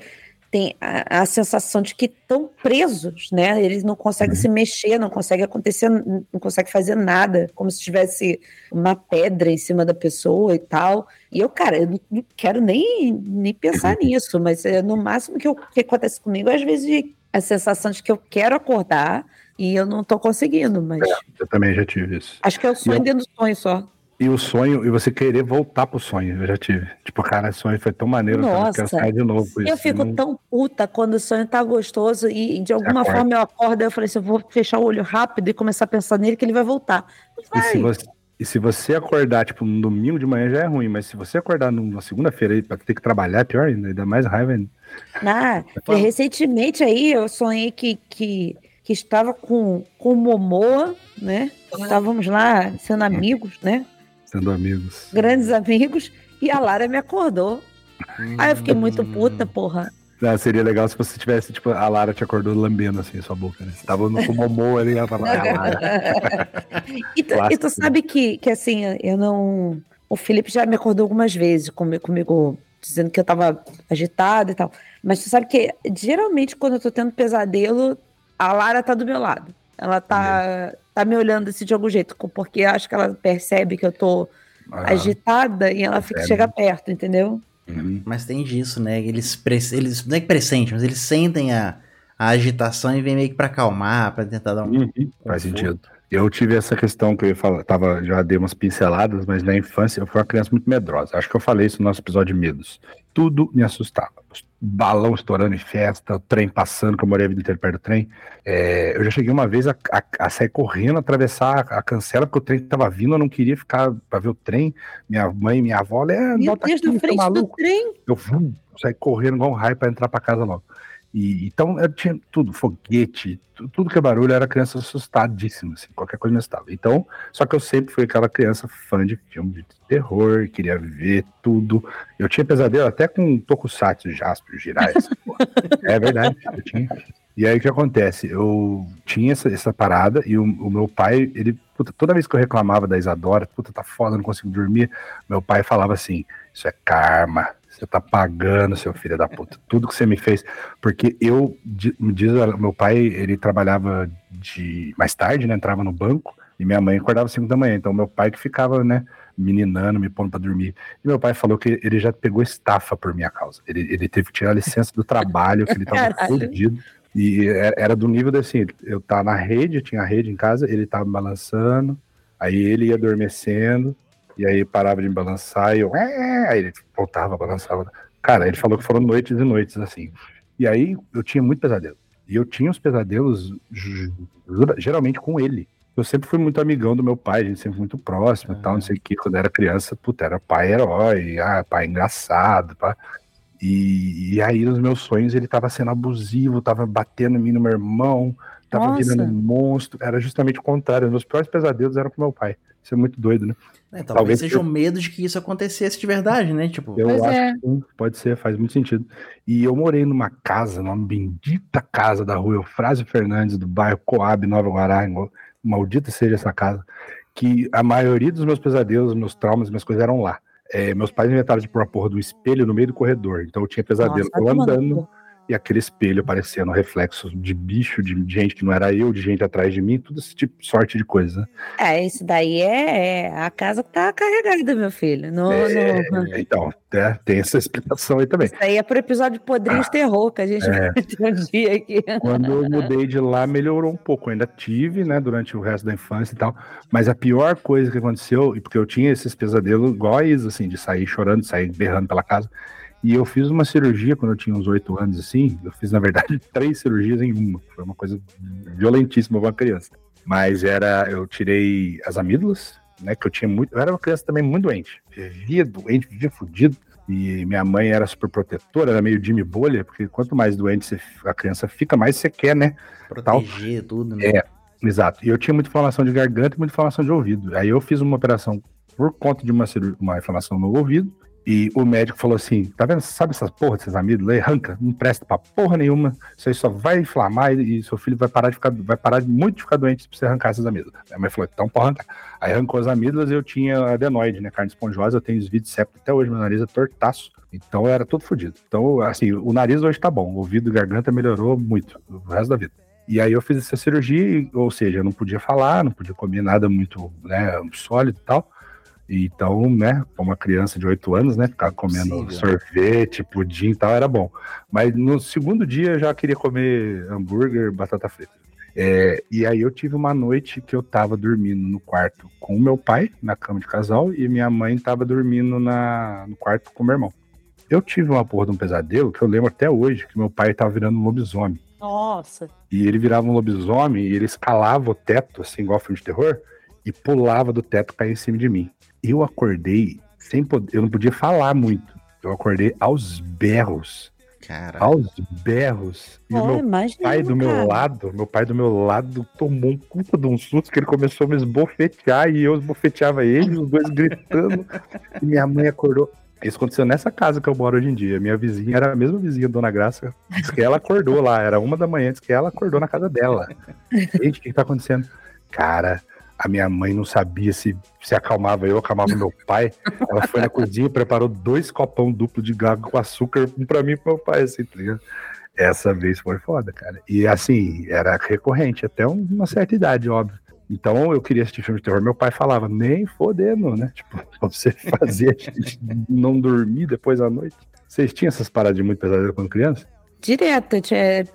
têm a, a sensação de que estão presos, né? Eles não conseguem Uhum. se mexer, não consegue acontecer, não consegue fazer nada, como se tivesse uma pedra em cima da pessoa e tal. E eu, cara, eu não, quero nem, nem pensar Uhum. nisso, mas é no máximo que, eu- que acontece comigo, às vezes, a sensação de que eu quero acordar e eu não tô conseguindo, mas Eu também já tive isso. acho que é o sonho eu- dentro do sonho só. E o sonho, e você querer voltar pro sonho, eu já tive. Tipo, cara, esse sonho foi tão maneiro, cara, eu quero Nossa. sair de novo. Eu isso. fico Não- tão puta quando o sonho tá gostoso e, e de alguma acorda. forma eu acordo e eu falei assim, eu vou fechar o olho rápido e começar a pensar nele que ele vai voltar. Não E se, vai. você, e se você acordar, tipo, no domingo de manhã já é ruim, mas se você acordar numa segunda-feira aí pra ter que trabalhar, é pior ainda, ainda mais raiva ainda. Ah, [LAUGHS] recentemente aí eu sonhei que, que, que estava com, com o Momoa, né? Estávamos lá sendo amigos, né? Sendo amigos. Grandes amigos. E a Lara me acordou. Aí eu fiquei muito puta, porra. Ah, seria legal se você tivesse, tipo, a Lara te acordou lambendo assim a sua boca, né? Você tava no momô ali, ela falava, ah. [LAUGHS] E tu, e tu sabe que, que assim, eu não. O Felipe já me acordou algumas vezes comigo, comigo dizendo que eu tava agitada e tal. Mas tu sabe que geralmente quando eu tô tendo pesadelo, a Lara tá do meu lado. Ela tá, tá me olhando assim de algum jeito, porque acho que ela percebe que eu tô Ah, agitada e ela fica, chega perto, entendeu? uhum. Mas tem disso, né? Eles, pre- eles não é que pressentem, mas eles sentem a, a agitação e vem meio que pra acalmar, pra tentar dar um. Uhum, Faz sentido. Eu tive essa questão que eu ia falar, tava, já dei umas pinceladas, mas na infância eu fui uma criança muito medrosa. Acho que eu falei isso no nosso episódio de medos. Tudo me assustava. Balão estourando em festa, o trem passando, que eu morei a vida inteira perto do trem. É, eu já cheguei uma vez a, a- a sair correndo, atravessar a, a cancela, porque o trem tava vindo, eu não queria ficar pra ver o trem. Minha mãe minha avó, é, Meu Deus, aqui, tá frente do maluco? trem. Eu saí correndo igual um raio pra entrar pra casa logo. E, então eu tinha tudo, foguete, tu- tudo que é barulho, era criança assustadíssima, assim, qualquer coisa me assustava. Então, só que eu sempre fui aquela criança fã de filme de terror, queria ver tudo. Eu tinha pesadelo até com Tokusatsu, Jasper, Jirai, porra. [LAUGHS] É verdade, eu tinha. E aí o que acontece? Eu tinha essa, essa parada e o, o meu pai, ele, puta, toda vez que eu reclamava da Isadora, puta, tá foda, não consigo dormir, meu pai falava assim: Isso é karma, você tá pagando, seu filho da puta, tudo que você me fez. Porque eu, me diz, meu pai, ele trabalhava de mais tarde, né? Entrava no banco e minha mãe acordava às 5 da manhã. Então meu pai que ficava, né? Meninando, me pondo pra dormir. E meu pai falou que ele já pegou estafa por minha causa. Ele, ele teve que tirar a licença do trabalho, que ele tava Caralho. fudido. E era do nível assim, eu tava na rede, tinha a rede em casa, ele tava me balançando, aí ele ia adormecendo, e aí parava de me balançar, e eu, aí ele voltava, balançava. Cara, ele falou que foram noites e noites, assim. E aí eu tinha muito pesadelo. E eu tinha os pesadelos geralmente com ele. Eu sempre fui muito amigão do meu pai, a gente sempre foi muito próximo e tal, não sei o que. Quando eu era criança, puta, era pai herói, ah, pai engraçado, pá. E, e aí, nos meus sonhos, ele tava sendo abusivo, tava batendo em mim no meu irmão, tava Nossa. virando um monstro. Era justamente o contrário. Meus piores pesadelos eram com meu pai. Isso é muito doido, né? É, talvez, Talvez seja o medo de que isso acontecesse de verdade, né? Tipo, Eu acho é. que sim, pode ser, faz muito sentido. E eu morei numa casa, numa bendita casa da rua Eufrásio Fernandes, do bairro Coab, Nova Guará, maldita seja essa casa, que a maioria dos meus pesadelos, meus traumas, minhas coisas eram lá. É, meus pais inventaram de pôr a porra do espelho no meio do corredor, então eu tinha pesadelo Nossa, eu no andando. E aquele espelho aparecendo, reflexo de bicho, de gente que não era eu, de gente atrás de mim, tudo esse tipo, sorte de coisa. né? É, isso daí é, é a casa que tá carregada, meu filho. No, É, no- Então, é, tem essa explicação aí também. Isso aí é pro episódio de Podrinhos Terror, que a gente É. ter um dia aqui. Quando eu mudei de lá, melhorou um pouco. Eu ainda tive, né, durante o resto da infância e tal. Mas a pior coisa que aconteceu, e porque eu tinha esses pesadelos igual a Isa, assim, de sair chorando, de sair berrando pela casa. E eu fiz uma cirurgia quando eu tinha uns oito anos, assim. Eu fiz, na verdade, [LAUGHS] três cirurgias em uma. Foi uma coisa violentíssima para uma criança. Mas era, eu tirei as amígdalas, né, que eu tinha muito. Eu era uma criança também muito doente. Vivia doente, vivia fudido. E minha mãe era super protetora, era meio Jimmy Bolha, porque quanto mais doente você- a criança fica, mais você quer, né? proteger tudo, né? É, exato. E eu tinha muita inflamação de garganta e muita inflamação de ouvido. Aí eu fiz uma operação por conta de uma, uma inflamação no ouvido. E o médico falou assim: tá vendo? Sabe essas porra desses amígdalas aí? Arranca, não presta pra porra nenhuma. Isso aí só vai inflamar e, e seu filho vai parar de ficar, vai parar de muito de ficar doente se você arrancar essas amígdalas. Minha mãe falou: então pode arrancar. Aí arrancou as amígdalas e eu tinha adenoide, né? Carne esponjosa, eu tenho os vídeos septo até hoje, meu nariz é tortaço. Então era todo fodido. Então, assim, o nariz hoje tá bom, o ouvido e garganta melhorou muito o resto da vida. E aí eu fiz essa cirurgia, ou seja, eu não podia falar, não podia comer nada muito né, sólido e tal. E Então, né, para uma criança de 8 anos, né, ficar comendo Possível. sorvete, pudim e tal, era bom. Mas no segundo dia eu já queria comer hambúrguer, batata frita. É, e aí eu tive uma noite que eu tava dormindo no quarto com o meu pai, na cama de casal, e minha mãe tava dormindo na, no quarto com o meu irmão. Eu tive uma porra de um pesadelo que eu lembro até hoje, que meu pai tava virando um lobisomem. Nossa. E ele virava um lobisomem e ele escalava o teto, assim, igual filme de terror, e pulava do teto cair em cima de mim. Eu acordei sem poder, eu não podia falar muito. Eu acordei aos berros, Cara, aos berros. E o Ó, meu imagina, pai do meu cara. lado, meu pai do meu lado tomou um puta de um susto que ele começou a me esbofetear e eu esbofeteava ele, os dois gritando. e minha mãe acordou. Isso aconteceu nessa casa que eu moro hoje em dia. Minha vizinha era a mesma vizinha, Dona Graça. Diz que ela acordou lá, era uma da manhã, diz que ela acordou na casa dela. Gente, o que, que tá acontecendo? Cara, A minha mãe não sabia se se acalmava eu, acalmava meu [LAUGHS] pai. Ela foi na cozinha e preparou dois copão duplo de gago com açúcar, um pra mim e pro meu pai, assim, tá ligado? Essa vez foi foda, cara. E assim, era recorrente, até um- uma certa idade, óbvio. Então eu queria assistir filme de terror. Meu pai falava, nem fodendo, né? [LAUGHS] Tipo, pra você fazer a gente não dormir depois da noite. Vocês tinham essas paradas de muito pesadelo quando criança? Direto.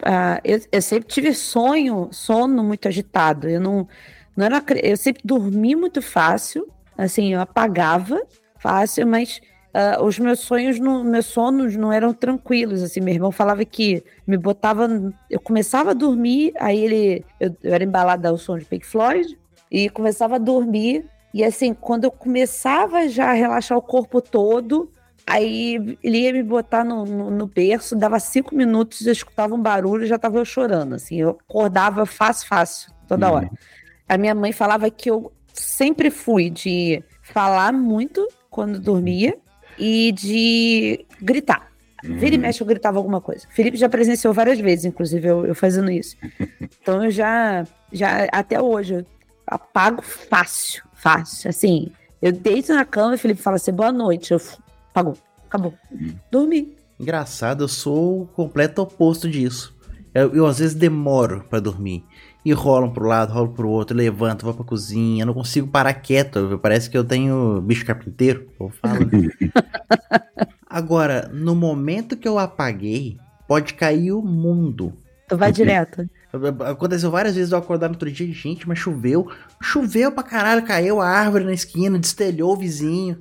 ah, eu, eu sempre tive sonho, sono muito agitado. Eu não, não era, eu sempre dormi muito fácil. Assim, eu apagava fácil, mas ah, os meus sonhos, não, meus sonos não eram tranquilos. Assim, meu irmão falava que me botava, eu começava a dormir, aí ele, eu, eu era embalada ao som de Pink Floyd e começava a dormir. E assim, quando eu começava já a relaxar o corpo todo, Aí ele ia me botar no, no, no berço, dava cinco minutos, eu escutava um barulho e já tava eu chorando, assim. Eu acordava fácil, fácil, toda hora. A minha mãe falava que eu sempre fui de falar muito quando dormia e de gritar. Vira e mexe eu gritava alguma coisa. Felipe já presenciou várias vezes, inclusive, eu, eu fazendo isso. [LAUGHS] Então eu já, já, até hoje, eu apago fácil, fácil. Assim, eu deito na cama e o Felipe fala assim, boa noite. Eu apagou, acabou. Dormi. Engraçado, eu sou o completo oposto disso. Eu, eu, às vezes demoro pra dormir. E rolam pro lado, rolo pro outro, levanto, vou pra cozinha. Eu não consigo parar quieto. Parece que eu tenho bicho carpinteiro. Eu falo. [LAUGHS] Agora, no momento que eu apaguei, pode cair o mundo. Tu vai direto. Aconteceu várias vezes eu acordar no outro dia, gente, mas choveu. Choveu pra caralho, caiu a árvore na esquina, destelhou o vizinho.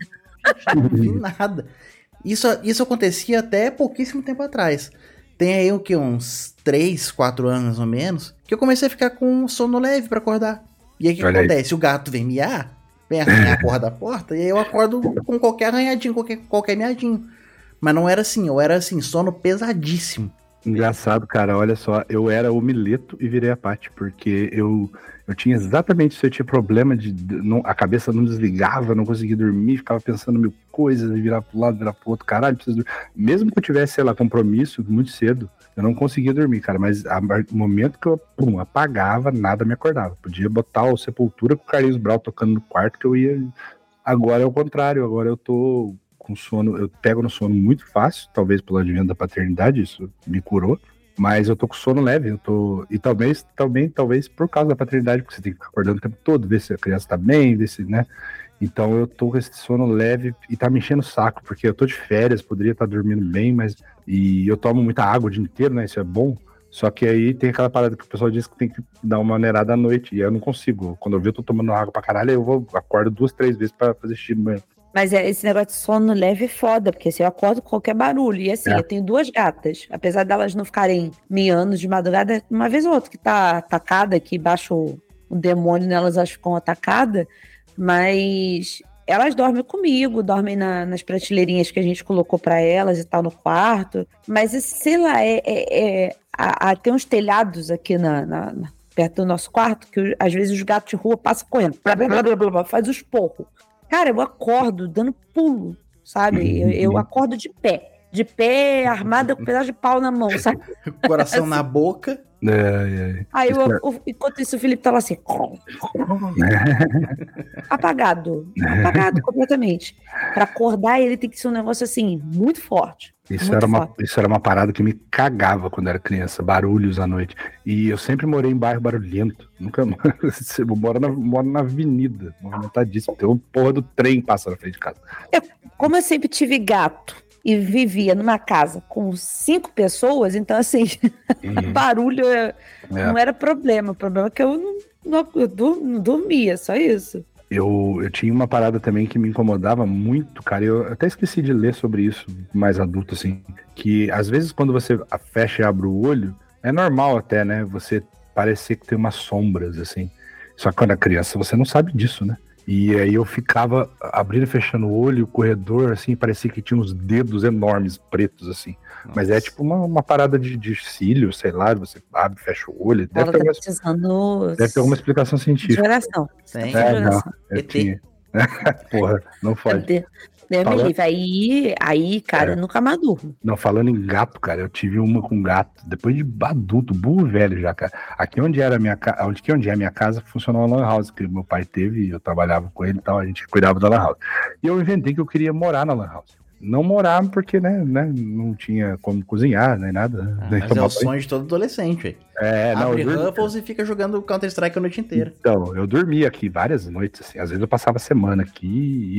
Não vi [LAUGHS] nada. Isso, isso acontecia até pouquíssimo tempo atrás. Tem aí o que? Uns 3, 4 anos mais ou menos, que eu comecei a ficar com sono leve pra acordar. E aí o que Olha aí. acontece? O gato vem miar, vem arranhar a porra da porta, e aí eu acordo com qualquer arranhadinho, qualquer, qualquer miadinho. Mas não era assim, eu era assim, sono pesadíssimo. Engraçado, cara, olha só, eu era o Mileto e virei a Paty, porque eu, eu tinha exatamente isso, eu tinha problema de, não, a cabeça não desligava, não conseguia dormir, ficava pensando mil coisas, virar pro lado, virar pro outro, caralho, preciso dormir. Mesmo que eu tivesse, sei lá, compromisso muito cedo, eu não conseguia dormir, cara, mas no momento que eu, pum, apagava, nada me acordava. Podia botar o Sepultura com o Carlinhos Brau tocando no quarto que eu ia... Agora é o contrário, agora eu tô com sono, eu pego no sono muito fácil, talvez pelo advento da paternidade, isso me curou. Mas eu tô com sono leve, eu tô. E talvez, também, talvez por causa da paternidade, porque você tem que ficar acordando o tempo todo, ver se a criança tá bem, ver se, né? Então eu tô com esse sono leve e tá me enchendo o saco, porque eu tô de férias, poderia estar dormindo bem, mas. E eu tomo muita água o dia inteiro, né? Isso é bom. Só que aí tem aquela parada que o pessoal diz que tem que dar uma maneirada à noite. E eu não consigo. Quando eu vi eu tô tomando água pra caralho, eu vou, acordo duas, três vezes pra fazer xixi no banheiro. Mas é, esse negócio de sono leve é foda, porque assim, eu acordo com qualquer barulho. E assim, É. eu tenho duas gatas. Apesar delas não ficarem miando de madrugada, uma vez ou outra que tá atacada, que baixa o, o demônio nelas, elas ficam atacadas. Mas elas dormem comigo, dormem na- nas prateleirinhas que a gente colocou pra elas e tal no quarto. Mas, sei lá, é, é- é- a- a- tem uns telhados aqui na, na- na- perto do nosso quarto que às vezes os gatos de rua passam correndo, blá, blá, blá, blá, blá, blá, faz os porros. Cara, eu acordo dando pulo, sabe? Eu, eu acordo de pé. De pé, armada com um pedaço de pau na mão, sabe? [LAUGHS] Coração na boca. É, é. Aí eu, é- eu- enquanto isso, o Felipe tá lá assim. apagado. Apagado completamente. Pra acordar, ele tem que ser um negócio assim, muito forte. Isso Muito era, uma, forte. isso era uma parada que me cagava quando era criança, barulhos à noite. E eu sempre morei em bairro barulhento. Nunca [LAUGHS] eu moro na, moro na avenida, movimentadíssimo. Tem uma porra do trem passa na frente de casa. Como eu sempre tive gato e vivia numa casa com cinco pessoas, então assim, [LAUGHS] barulho é- É. não era problema. O problema é que eu não, não, eu não dormia, só isso. Eu, eu tinha uma parada também que me incomodava muito, cara. Eu até esqueci de ler sobre isso mais adulto, assim. Que às vezes quando você fecha e abre o olho, é normal até, né? Você parecer que tem umas sombras, assim. Só que quando é criança você não sabe disso, né? E aí eu ficava abrindo e fechando o olho, o corredor, assim, parecia que tinha uns dedos enormes pretos, assim. Mas é tipo uma, uma parada de, de cílio, sei lá, você abre e fecha o olho. Deve ter, tá alguma, deve ter alguma explicação de científica. oração. Tem. Tá É, de não, oração. eu ET. tinha. [LAUGHS] Porra, não pode. De- Deus me livre. Aí, aí, cara, É. eu nunca mais durmo. Não, falando em gato, cara, eu tive uma com gato, depois de adulto, burro velho já, cara. Aqui onde era a minha casa, aqui onde é a minha casa, funcionou uma lan house que meu pai teve, e eu trabalhava com ele e tal, a gente cuidava da lan house. E eu inventei que eu queria morar na lan house. Não morar porque, né, né não tinha como cozinhar, nem nada. né, Ah, nem mas é o sonho de todo adolescente, velho. É, não, Abre eu dormi- Ruffles e fica jogando Counter-Strike a noite inteira. Então, eu dormia aqui várias noites, assim. Às vezes eu passava a semana aqui,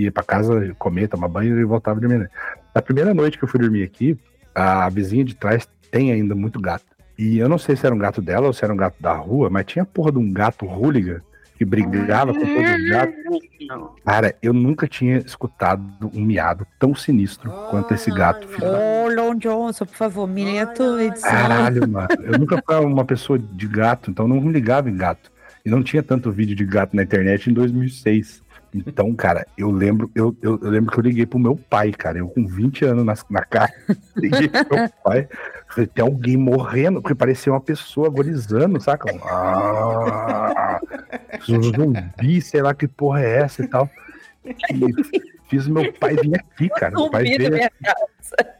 ia pra casa comer, tomar banho e voltava a dormir. Na primeira noite que eu fui dormir aqui, a vizinha de trás tem ainda muito gato. E eu não sei se era um gato dela ou se era um gato da rua, mas tinha a porra de um gato hooligan que brigava com todos os gatos. Cara, eu nunca tinha escutado um miado tão sinistro quanto esse gato. Ô, Lon Johnson, por favor, Mineto, edição. Caralho, [LAUGHS] mano. Eu nunca fui uma pessoa de gato, então não me ligava em gato. E não tinha tanto vídeo de gato na internet em 2006. Então, cara, eu lembro, eu, eu, eu lembro que eu liguei pro meu pai, cara. Eu com 20 anos na, na cara, liguei pro meu pai. Falei, tem alguém morrendo, porque parecia uma pessoa agonizando, saca? Um, Ah, um zumbi, sei lá que porra é essa e tal. E fiz meu pai vir aqui, cara. Meu pai veio minha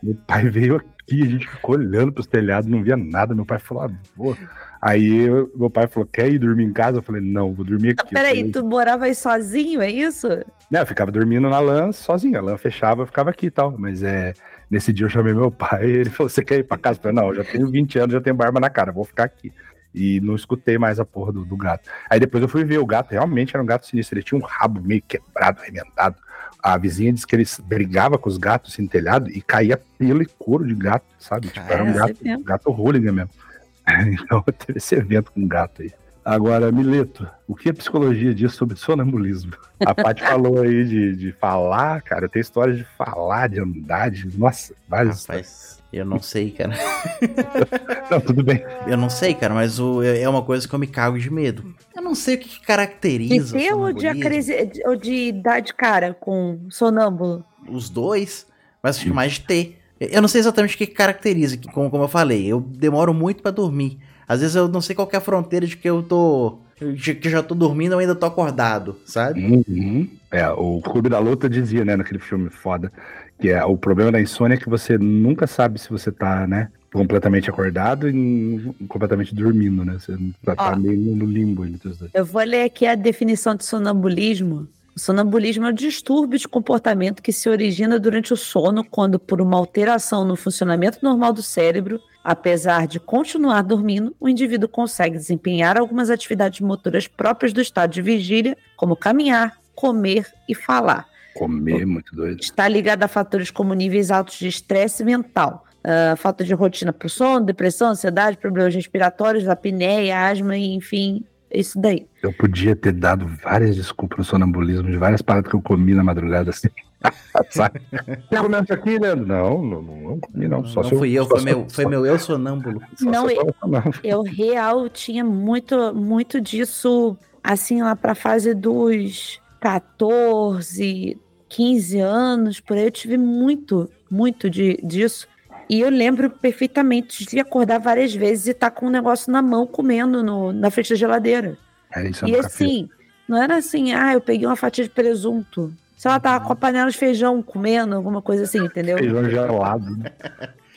meu pai veio aqui, a gente ficou olhando pros telhados, não via nada. Meu pai falou, ah. Aí eu- meu pai falou, quer ir dormir em casa? Eu falei, não, vou dormir aqui. Eu Peraí, falei, tu morava aí sozinho, é isso? Não, eu ficava dormindo na lã sozinho, a lã fechava, eu ficava aqui e tal. Mas é, nesse dia eu chamei meu pai e ele falou, você quer ir pra casa? Eu falei, não, eu já tenho 20 anos, já tenho barba na cara, vou ficar aqui. E não escutei mais a porra do, do gato. Aí depois eu fui ver o gato, realmente era um gato sinistro, ele tinha um rabo meio quebrado, remendado. A vizinha disse que ele brigava com os gatos assim, telhado e caía pelo e couro de gato, sabe? Tipo, era um Caralho, gato, mesmo. gato hooligan mesmo. [LAUGHS] Então teve esse evento com gato aí. Agora, Mileto, o que a psicologia diz sobre sonambulismo? A Paty falou aí de, de falar, cara, tem histórias de falar, de andar, de. Nossa, várias. Rapaz, eu não sei, cara. [LAUGHS] Não, tudo bem. Eu não sei, cara, mas o, é uma coisa que eu me cago de medo. Eu não sei o que, que De caracteriza o ter ou de, sonambulismo. acresi- ou de dar de cara com sonâmbulo? Os dois, mas acho que mais de ter. Eu não sei exatamente o que que caracteriza, como, como eu falei, eu demoro muito pra dormir. Às vezes eu não sei qual que é a fronteira de que eu tô. de que eu já tô dormindo ou ainda tô acordado, sabe? Uhum. É, o Clube da Luta dizia, né, naquele filme foda, que é o problema da insônia é que você nunca sabe se você tá, né, completamente acordado e completamente dormindo, né? Você tá, tá Ó. meio no limbo entre os dois. Eu vou ler aqui a definição de sonambulismo. O sonambulismo é um distúrbio de comportamento que se origina durante o sono, quando, por uma alteração no funcionamento normal do cérebro, apesar de continuar dormindo, o indivíduo consegue desempenhar algumas atividades motoras próprias do estado de vigília, como caminhar, comer e falar. Comer, muito doido. Está ligado a fatores como níveis altos de estresse mental, ah, falta de rotina para o sono, depressão, ansiedade, problemas respiratórios, apneia, asma enfim, isso daí. Eu podia ter dado várias desculpas no sonambulismo de várias paradas que eu comi na madrugada, assim. [LAUGHS] Sabe? Você comeu isso aqui, Leandro? Não, não, não, não comi, não. Só não fui eu, só foi meu, foi meu eu sonâmbulo. [LAUGHS] Não, eu- eu- não. Real tinha muito, muito disso, assim, lá para fase dos 14, 15 anos, por aí eu tive muito, muito de, disso. E eu lembro perfeitamente de acordar várias vezes e estar com um negócio na mão comendo no, na frente da geladeira. É isso, eu E assim, não era assim, ah, eu peguei uma fatia de presunto. Se ela tava com a panela de feijão comendo, alguma coisa assim, entendeu? Feijão gelado.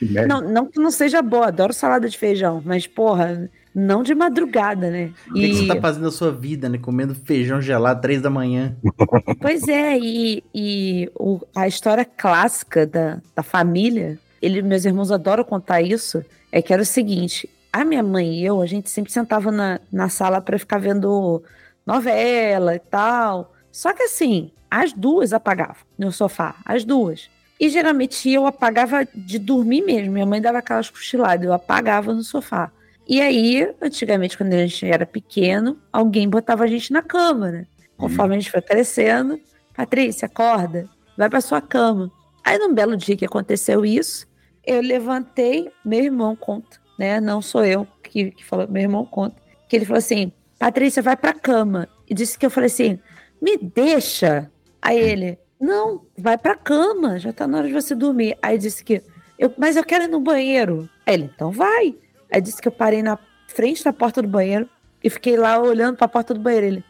né? Não, não que não seja boa, adoro salada de feijão, mas porra, não de madrugada, né? O que, que você E, tá fazendo na sua vida, né? Comendo feijão gelado três da manhã. [LAUGHS] pois é, e, e o- a história clássica da, da família, ele, meus irmãos adoram contar isso, é que era o seguinte: a minha mãe e eu, a gente sempre sentava na, na sala para ficar vendo novela e tal. Só que assim, as duas apagavam no sofá, as duas. E geralmente eu apagava de dormir mesmo. Minha mãe dava aquelas cochiladas, eu apagava no sofá. E aí, antigamente, quando a gente era pequeno, alguém botava a gente na cama, né? Conforme a gente foi crescendo, Patrícia, acorda, vai pra sua cama. Aí, num belo dia que aconteceu isso, eu levantei, meu irmão conta, né? Não sou eu que, que falou, meu irmão conta. Que ele falou assim: Patrícia, vai pra cama. E disse que eu falei assim: me deixa. Aí ele, não, vai pra cama, já tá na hora de você dormir. Aí disse que, eu, mas eu quero ir no banheiro. Aí ele, então vai. Aí disse que eu parei na frente da porta do banheiro e fiquei lá olhando pra porta do banheiro. Ele,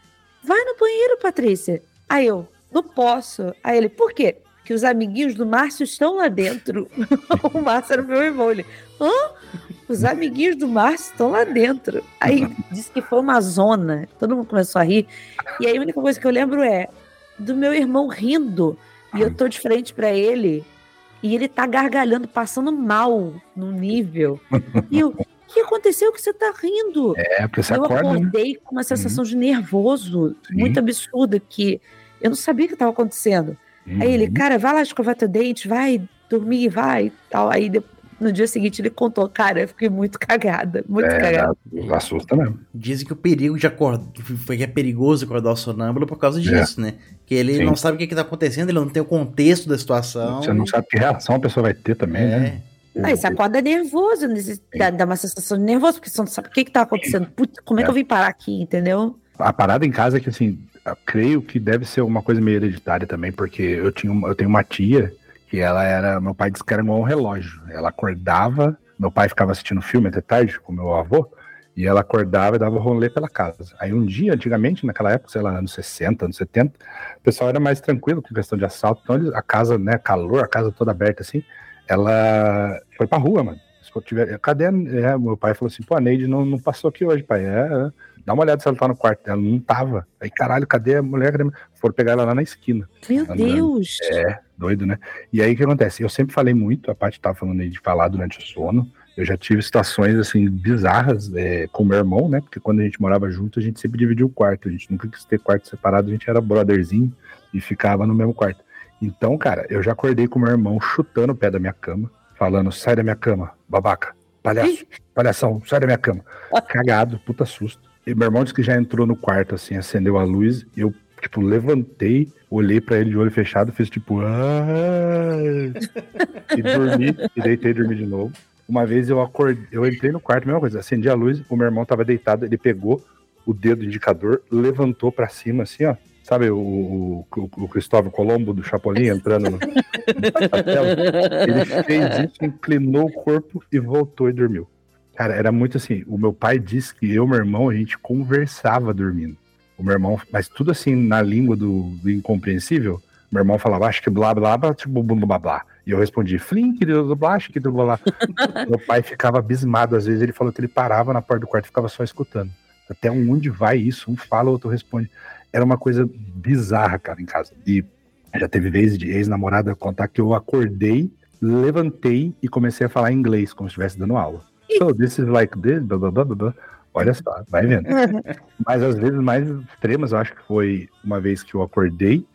vai no banheiro, Patrícia. Aí eu, não posso. Aí ele, por quê? Que os amiguinhos do Márcio estão lá dentro. [LAUGHS] o Márcio era meu irmão. Ele, hã? Os amiguinhos do Márcio estão lá dentro. Aí [LAUGHS] disse que foi uma zona. Todo mundo começou a rir. E aí a única coisa que eu lembro é do meu irmão rindo. E eu tô de frente pra ele. E ele tá gargalhando, passando mal no nível. E eu, o que aconteceu que você tá rindo? É, porque você eu acorda, né? acordei com uma sensação de nervoso muito absurda que eu não sabia o que estava acontecendo. Aí ele, Uhum. cara, vai lá escovar teu dente, vai dormir, vai e tal. Aí de- no dia seguinte ele contou, cara, eu fiquei muito cagada, muito É, cagada. assusta mesmo. Dizem que o perigo de acordar, foi que é perigoso acordar o sonâmbulo por causa disso, né? Que ele Sim. não sabe o que, que tá acontecendo, ele não tem o contexto da situação. Você não sabe que reação a pessoa vai ter também, né? É. Aí você acorda nervoso, nesse- dá, dá uma sensação de nervoso, porque você não sabe o que, que tá acontecendo. Putz, como é, que eu vim parar aqui, entendeu? A parada em casa é que, assim, creio que deve ser uma coisa meio hereditária também, porque eu, tinha uma- eu tenho uma tia que ela era. Meu pai disse que era igual um relógio. Ela acordava, meu pai ficava assistindo filme até tarde com meu avô, e ela acordava e dava rolê pela casa. Aí um dia, antigamente, naquela época, sei lá, anos 60, anos 70, o pessoal era mais tranquilo com questão de assalto, então a casa, né, calor, a casa toda aberta assim, ela foi pra rua, mano. Se eu tiver, cadê? a- É, meu pai falou assim, pô, a Neide não, não passou aqui hoje, pai. É, é. Dá uma olhada se ela tá no quarto dela. Não tava. Aí, caralho, cadê a mulher? Cadê a mulher? Foram pegar ela lá na esquina. Meu Andando. Deus! É, doido, né? E aí o que acontece? Eu sempre falei muito, a parte tava falando aí de falar durante o sono. Eu já tive situações assim bizarras é, com meu irmão, né? Porque quando a gente morava junto, a gente sempre dividia o quarto. A gente nunca quis ter quarto separado, a gente era brotherzinho e ficava no mesmo quarto. Então, cara, eu já acordei com meu irmão chutando o pé da minha cama, falando: sai da minha cama, babaca, palhaço, [LAUGHS] palhação, sai da minha cama. Cagado, puta susto. E meu irmão disse que já entrou no quarto, assim, acendeu a luz, eu, tipo, levantei, olhei pra ele de olho fechado, fiz tipo, [LAUGHS] e dormi, e deitei e dormi de novo. Uma vez eu acordei, eu entrei no quarto, mesma coisa, acendi a luz, o meu irmão tava deitado, ele pegou o dedo indicador, levantou pra cima, assim, ó. Sabe o, o, o Cristóvão Colombo do Chapolin entrando no, [LAUGHS] no? Ele fez isso, inclinou o corpo e voltou e dormiu. Cara, era muito assim. O meu pai disse que eu e meu irmão, a gente conversava dormindo. O meu irmão, mas tudo assim na língua do, do incompreensível. Meu irmão falava, acho que blá blá blá, tipo blá blá blá. E eu respondi, flink, blá blá, acho que blá blá. [LAUGHS] meu pai ficava abismado. Às vezes ele falou que ele parava na porta do quarto e ficava só escutando. Até onde vai isso? Um fala, outro responde. Era uma coisa bizarra, cara, em casa. E já teve vezes de ex-namorada contar que eu acordei, levantei e comecei a falar inglês, como se estivesse dando aula. So this is like this, blá, blá, blá, blá. Olha só, vai vendo. [LAUGHS] Mas às vezes mais extremas, eu acho que foi uma vez que eu acordei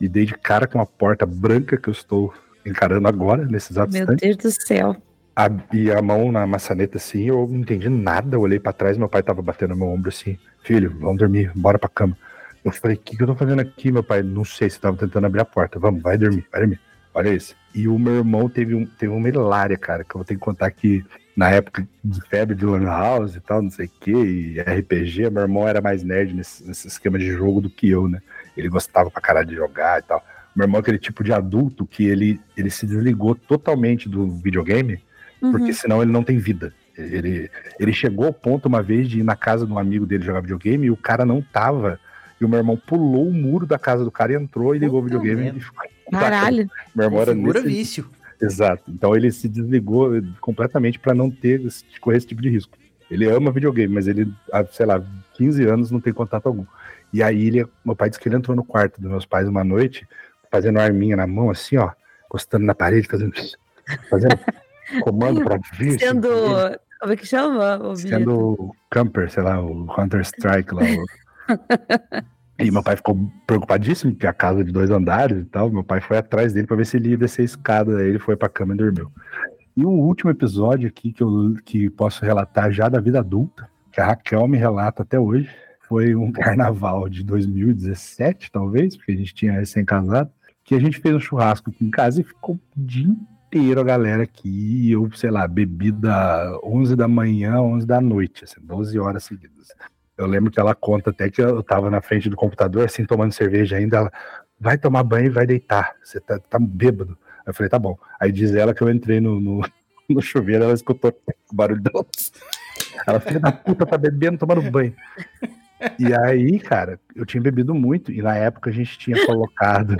e dei de cara com uma porta branca que eu estou encarando agora, nesse exato Meu instante. Deus do céu. A, e a mão na maçaneta assim, eu não entendi nada. Eu olhei pra trás, meu pai tava batendo no meu ombro assim: Filho, vamos dormir, bora pra cama. Eu falei: O que, que eu tô fazendo aqui, meu pai? Não sei, você tava tentando abrir a porta. Vamos, vai dormir, vai dormir. Olha isso. E o meu irmão teve, um, teve uma hilária, cara, que eu vou ter que contar que na época de febre de Lan House e tal, não sei o que, e RPG, meu irmão era mais nerd nesse, nesse esquema de jogo do que eu, né? Ele gostava pra caralho de jogar e tal. Meu irmão é aquele tipo de adulto que ele, ele se desligou totalmente do videogame Uhum. porque senão ele não tem vida. Ele, ele chegou ao ponto uma vez de ir na casa de um amigo dele jogar videogame e o cara não tava. E o meu irmão pulou o muro da casa do cara e entrou e ligou o Puta videogame merda. e ficou. Caralho. Meu irmão era nesse... vício. Exato. Então ele se desligou completamente para não ter correr esse tipo de risco. Ele ama videogame, mas ele, há, sei lá, 15 anos não tem contato algum. E aí ele, meu pai disse que ele entrou no quarto dos meus pais uma noite, fazendo uma arminha na mão, assim, ó, encostando na parede, fazendo, fazendo [LAUGHS] comando para ver. se- Sendo. Como é que chama? sendo o camper, sei lá, o Counter Strike lá. o- [LAUGHS] E meu pai ficou preocupadíssimo, porque a casa de dois andares e tal. Meu pai foi atrás dele para ver se ele ia descer a escada. Aí ele foi pra cama e dormiu. E o último episódio aqui que eu que posso relatar já da vida adulta, que a Raquel me relata até hoje, foi um [LAUGHS] carnaval de 2017, talvez, porque a gente tinha recém-casado, que a gente fez um churrasco aqui em casa e ficou o dia inteiro a galera aqui. Eu, sei lá, bebi da 11 da manhã, 11 da noite, assim, 12 horas seguidas. Eu lembro que ela conta até que eu tava na frente do computador, assim, tomando cerveja ainda. Ela vai tomar banho e vai deitar. Você tá, tá bêbado. Eu falei, tá bom. Aí diz ela que eu entrei no, no, [LAUGHS] no chuveiro, ela escutou o barulho dela. Ela, filha da puta, tá bebendo, tomando banho. E aí, cara, eu tinha bebido muito, e na época a gente tinha colocado.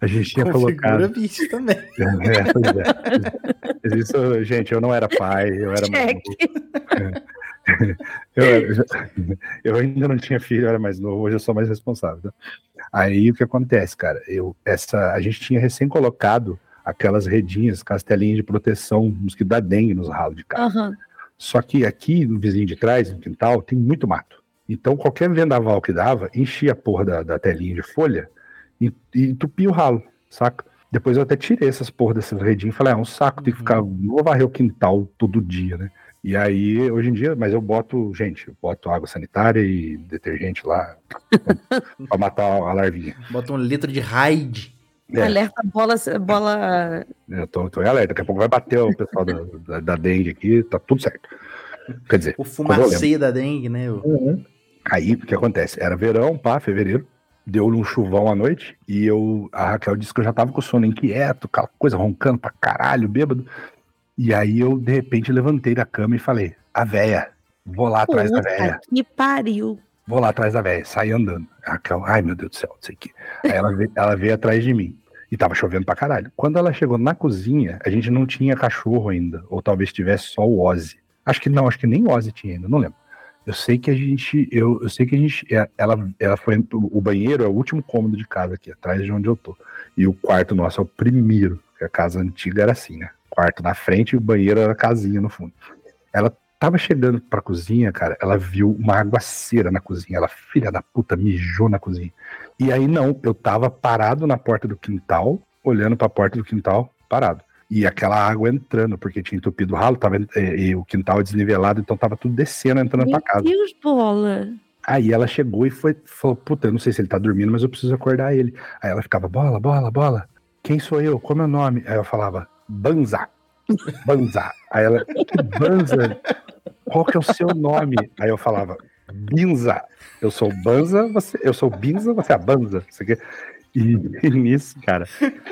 A gente tinha Configura colocado. vício também. [LAUGHS] É, pois é. Mas Isso, gente, eu não era pai, eu era mais Check. [LAUGHS] Eu, eu ainda não tinha filho, eu era mais novo, hoje eu sou mais responsável. tá? Aí o que acontece, cara? Eu, essa, a gente tinha recém colocado aquelas redinhas, castelinhas de proteção mosquito da dengue nos ralos de casa. Aham. Só que aqui no vizinho de trás, no quintal, tem muito mato. Então qualquer vendaval que dava, enchia a porra da, da telinha de folha e, e entupia o ralo, saca? Depois eu até tirei essas porra dessas redinhas e falei, ah, é um saco, tem que ficar, não vou varrer o quintal todo dia, né? E aí, hoje em dia, mas eu boto, gente, eu boto água sanitária e detergente lá [LAUGHS] pra matar a larvinha. Bota um litro de Raid. É. Alerta bola, bola. Eu tô, tô em alerta, daqui a pouco vai bater o pessoal da, da, da dengue aqui, tá tudo certo. Quer dizer, O fumacê da dengue, né? o- Aí, o que acontece? Era verão, pá, fevereiro. Deu um chuvão à noite e eu, a Raquel disse que eu já tava com o sono inquieto, aquela coisa roncando pra caralho, bêbado. E aí eu, de repente, levantei da cama e falei: A véia, vou lá atrás da Puta véia, que pariu. vou lá atrás da véia. Saí andando. Raquel, ai meu Deus do céu, não sei o quê. Aí ela veio, ela veio atrás de mim. E tava chovendo pra caralho. Quando ela chegou na cozinha, a gente não tinha cachorro ainda. Ou talvez tivesse só o Ozzy. Acho que não, acho que nem o Ozzy tinha ainda, não lembro. Eu sei que a gente, eu, eu sei que a gente, é, ela, ela foi, o banheiro é o último cômodo de casa aqui, atrás de onde eu tô. E o quarto nosso é o primeiro, porque a casa antiga era assim, né? Quarto na frente e o banheiro era a casinha no fundo. Ela tava chegando pra cozinha, cara, ela viu uma aguaceira na cozinha. Ela, filha da puta, mijou na cozinha. E aí não, eu tava parado na porta do quintal, olhando pra porta do quintal, parado. E aquela água entrando, porque tinha entupido o ralo, tava, e, e o quintal desnivelado, então tava tudo descendo, entrando Meu pra casa. Deus, bola. Aí ela chegou e foi, falou, puta, eu não sei se ele tá dormindo, mas eu preciso acordar ele. Aí ela ficava, bola, bola, bola. Quem sou eu? Qual é o meu nome? Aí eu falava, Banza. Banza. Aí ela, que Banza? Qual que é o seu nome? Aí eu falava, Binza. Eu sou Banza, você, eu sou Binza, você é a Banza. Isso aqui. E, [LAUGHS] e nisso, cara.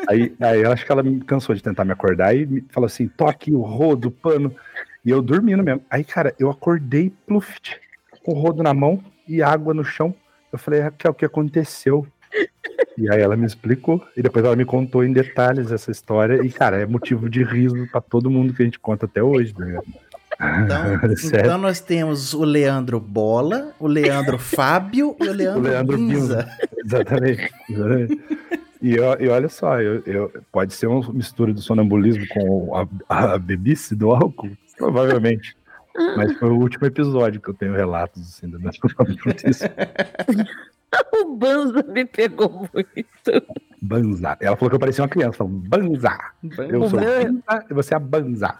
Aí, aí eu acho que ela me cansou de tentar me acordar e me falou assim: toque o rodo, pano. E eu dormindo mesmo. Aí, cara, eu acordei pluft, com o rodo na mão e água no chão. Eu falei, Raquel, o que aconteceu? E aí ela me explicou, e depois ela me contou em detalhes essa história, e cara, é motivo de riso pra todo mundo que a gente conta até hoje, ligado? Então, [LAUGHS] então nós temos o Leandro Bola, o Leandro [LAUGHS] Fábio e o Leandro, O Leandro Binza. Exatamente. exatamente. E, e olha só, eu, eu- pode ser uma mistura do sonambulismo com a, a bebice do álcool? Provavelmente. Mas foi o último episódio que eu tenho relatos assim, meu [LAUGHS] sonambulismo. [LAUGHS] O Banza me pegou muito. Banza. Ela falou que eu parecia uma criança, falando Banza. Eu sou meu- Banza e você é a Banza.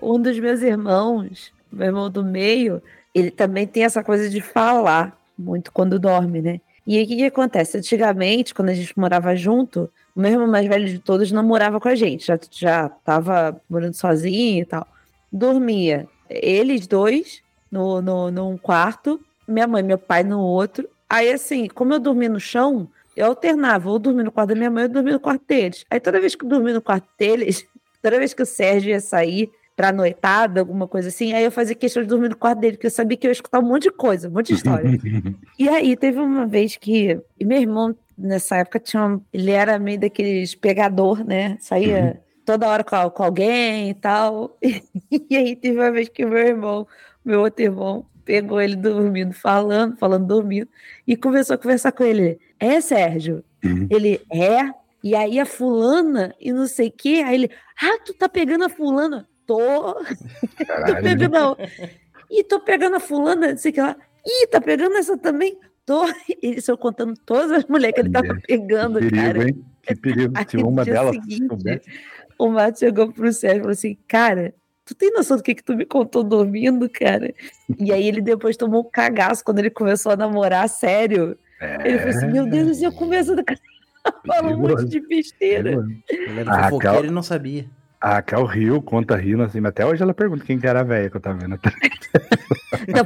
Um dos meus irmãos, meu irmão do meio, ele também tem essa coisa de falar muito quando dorme, né? E aí o que, que acontece? Antigamente, quando a gente morava junto, o meu irmão mais velho de todos não morava com a gente, já, já tava morando sozinho e tal. Dormia eles dois no, no, num quarto, minha mãe e meu pai no outro. Aí, assim, como eu dormia no chão, eu alternava, ou dormia no quarto da minha mãe ou dormia no quarto deles. Aí toda vez que eu dormia no quarto deles, [LAUGHS] toda vez que o Sérgio ia sair pra noitada, alguma coisa assim, aí eu fazia questão de dormir no quarto dele, porque eu sabia que eu ia escutar um monte de coisa, um monte de história. [LAUGHS] E aí teve uma vez que e meu irmão nessa época tinha um- ele era meio daqueles pegador, né? Saía toda hora com, com alguém e tal. [LAUGHS] E, aí teve uma vez que meu irmão, meu outro irmão, pegou ele dormindo, falando, falando dormindo, e começou a conversar com ele. É, Sérgio? Uhum. Ele é. E aí a fulana e não sei o quê. Aí ele, ah, tu tá pegando a fulana? Tô. [LAUGHS] Tô pegando a... Ih, tô pegando a fulana, não sei o que lá. Ih, tá pegando essa também? Tô. Ele saiu contando todas as mulheres que ele tava pegando, Que perigo, cara. hein? Que perigo. [LAUGHS] Se uma delas seguinte. O Mato chegou pro Sérgio e falou assim, cara, tu tem noção do que que tu me contou dormindo, cara? E aí ele depois tomou um cagaço quando ele começou a namorar, sério. Ele falou assim, meu Deus do céu, começa do cara. [LAUGHS] Fala um monte de besteira. Ele era A Raquel- fofoqueiro e não sabia. A Raquel riu, conta rindo assim, mas até hoje ela pergunta quem que era a velha que eu tava vendo. [LAUGHS] Não,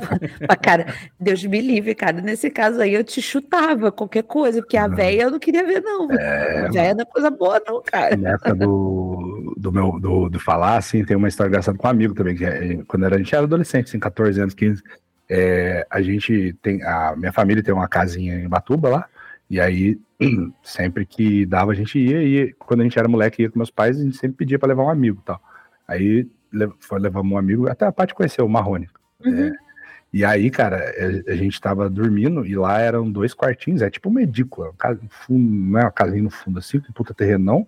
mas, cara, Deus me livre, cara. Nesse caso aí eu te chutava qualquer coisa, porque a véia eu não queria ver, não. a véia não é coisa boa, não, cara. Na época do, [LAUGHS] do meu do, do falar, assim, tem uma história engraçada com um amigo também, que é, quando era, a gente era adolescente, assim, 14 anos, 15. é, a gente tem. A minha família tem uma casinha em Batuba lá. E aí, [CLEARS THROAT] sempre que dava, a gente ia. E quando a gente era moleque, ia com meus pais, a gente sempre pedia para levar um amigo e tal. Aí foi, levamos um amigo, até a parte conheceu o Marrone. Uhum. É, e aí, cara, a, gente tava dormindo e lá eram dois quartinhos, é tipo uma edícula, um um fundo, não é uma casinha no fundo assim, que puta terrenão,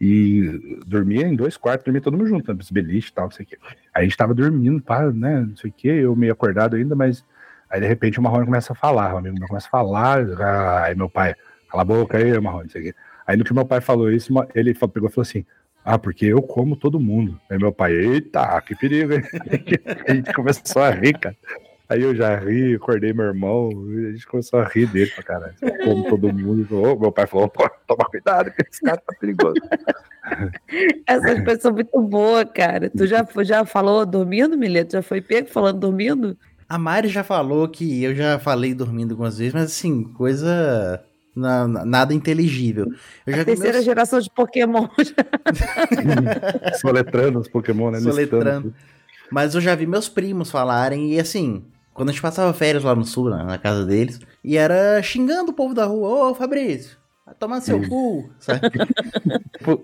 e dormia em dois quartos, dormia todo mundo junto, né, beliche e tal, não sei o quê. Aí a gente tava dormindo, pá, né, não sei o quê, eu meio acordado ainda, mas aí de repente o Marrone começa a falar, o amigo meu começa a falar, ah, aí meu pai, cala a boca aí, Marrone, não sei o quê. Aí no que meu pai falou isso, ele pegou e falou assim, ah, porque eu como todo mundo. Aí meu pai, eita, que perigo, hein? [LAUGHS] a gente começou a rir, cara. Aí eu já ri, acordei meu irmão, e a gente começou a rir dele pra caralho. Como todo mundo. Ô, meu pai falou, pô, toma cuidado, que esse cara tá perigoso. [LAUGHS] Essas [LAUGHS] coisas são muito boas, cara. Tu já, já falou dormindo, Mileto? Já foi pego falando dormindo? A Mari já falou que eu já falei dormindo algumas vezes, mas assim, coisa. na- na- nada inteligível. Eu já vi Terceira meus... geração de Pokémon. [LAUGHS] Soletrando os Pokémon, né? Soletrando. Mas eu já vi meus primos falarem, e assim, quando a gente passava férias lá no sul, na, na casa deles, e era xingando o povo da rua, ô Fabrício, vai tomar seu cu, sabe?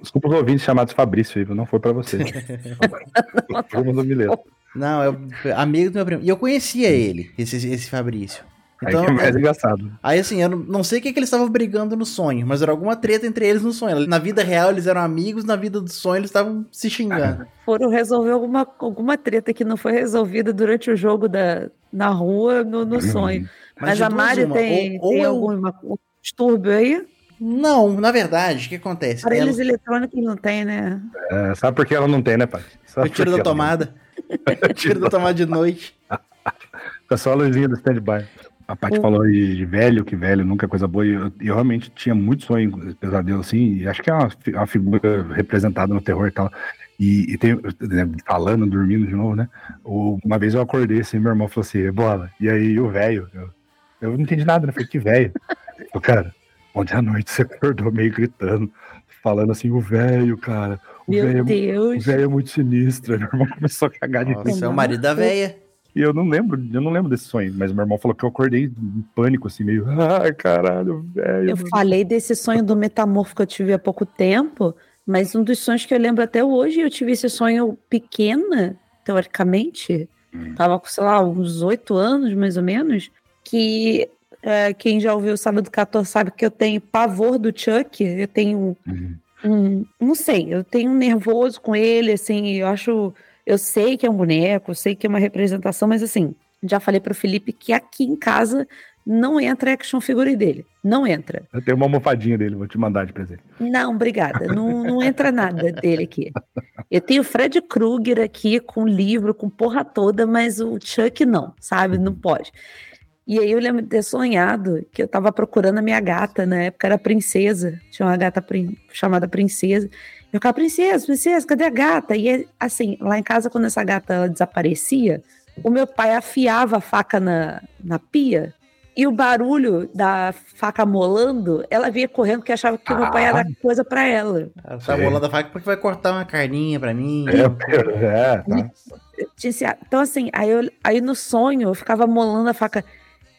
Desculpa- os ouvintes chamados Fabrício aí, não foi pra você. [LAUGHS] Mileto. Não, é amigo do meu primo. E eu conhecia ele, esse, esse Fabrício. Aí Então, é mais engraçado. aí assim, eu não, sei o que, que eles estavam brigando no sonho, mas era alguma treta entre eles no sonho. Na vida real eles eram amigos, na vida do sonho eles estavam se xingando. [LAUGHS] Foram resolver alguma, alguma treta que não foi resolvida durante o jogo da, na rua, no, no sonho. Mas, de a Mari uma, tem, ou- ou tem eu- algum um distúrbio aí? Não, na verdade, o que acontece? Ela- Aparelhos eletrônicos não tem, né? É, sabe por que ela não tem, né, pai? Sabe Eu tiro da ela não tomada. [LAUGHS] Eu tiro da tomada de noite. [LAUGHS] Fica só a luzinha do stand-by. A Paty Hum. falou de, de velho, que velho nunca é coisa boa. E eu, eu realmente tinha muito sonho, pesadelo assim. E acho que é uma, uma figura representada no terror e tal. E, e tem, né, falando, dormindo de novo, né? O- Uma vez eu acordei assim, meu irmão falou assim: bola. E aí o velho, eu, eu não entendi nada, né? Falei, que velho. Falou, cara, ontem à noite você acordou meio gritando, falando assim: o velho, cara. O Meu velho é mu- o Deus. velho é muito sinistro. Meu irmão começou a cagar de. Nossa, é o marido da véia. E eu não lembro, eu não lembro desse sonho, mas meu irmão falou que eu acordei em pânico, assim, meio, ai, [LAUGHS] caralho, velho. Eu falei desse sonho do metamorfo que eu tive há pouco tempo, mas um dos sonhos que eu lembro até hoje, eu tive esse sonho pequena, teoricamente, Hum. tava com, sei lá, uns oito anos, mais ou menos, que é, quem já ouviu o Sábado 14 sabe que eu tenho pavor do Chuck, eu tenho Uhum. um, não sei, eu tenho um nervoso com ele, assim, eu acho, eu sei que é um boneco, eu sei que é uma representação, mas assim, já falei pro Felipe que aqui em casa não entra action figure dele, não entra. Eu tenho uma almofadinha dele, vou te mandar de presente. Não, obrigada. Não, não entra nada dele aqui. Eu tenho o Fred Krueger aqui com livro, com porra toda, mas o Chuck não, sabe? Não pode. E aí eu lembro de ter sonhado que eu tava procurando a minha gata, na época era princesa, tinha uma gata prin- chamada princesa. Eu ficava, princesa, princesa, cadê a gata? E assim, lá em casa, quando essa gata ela desaparecia, o meu pai afiava a faca na, na pia e o barulho da faca molando, ela vinha correndo porque achava que o meu pai ia dar coisa pra ela. Ela tá Sei. bolando a faca porque vai cortar uma carninha pra mim. É, é, tá. Tinha esse- Então, assim, aí, eu, aí no sonho eu ficava molando a faca.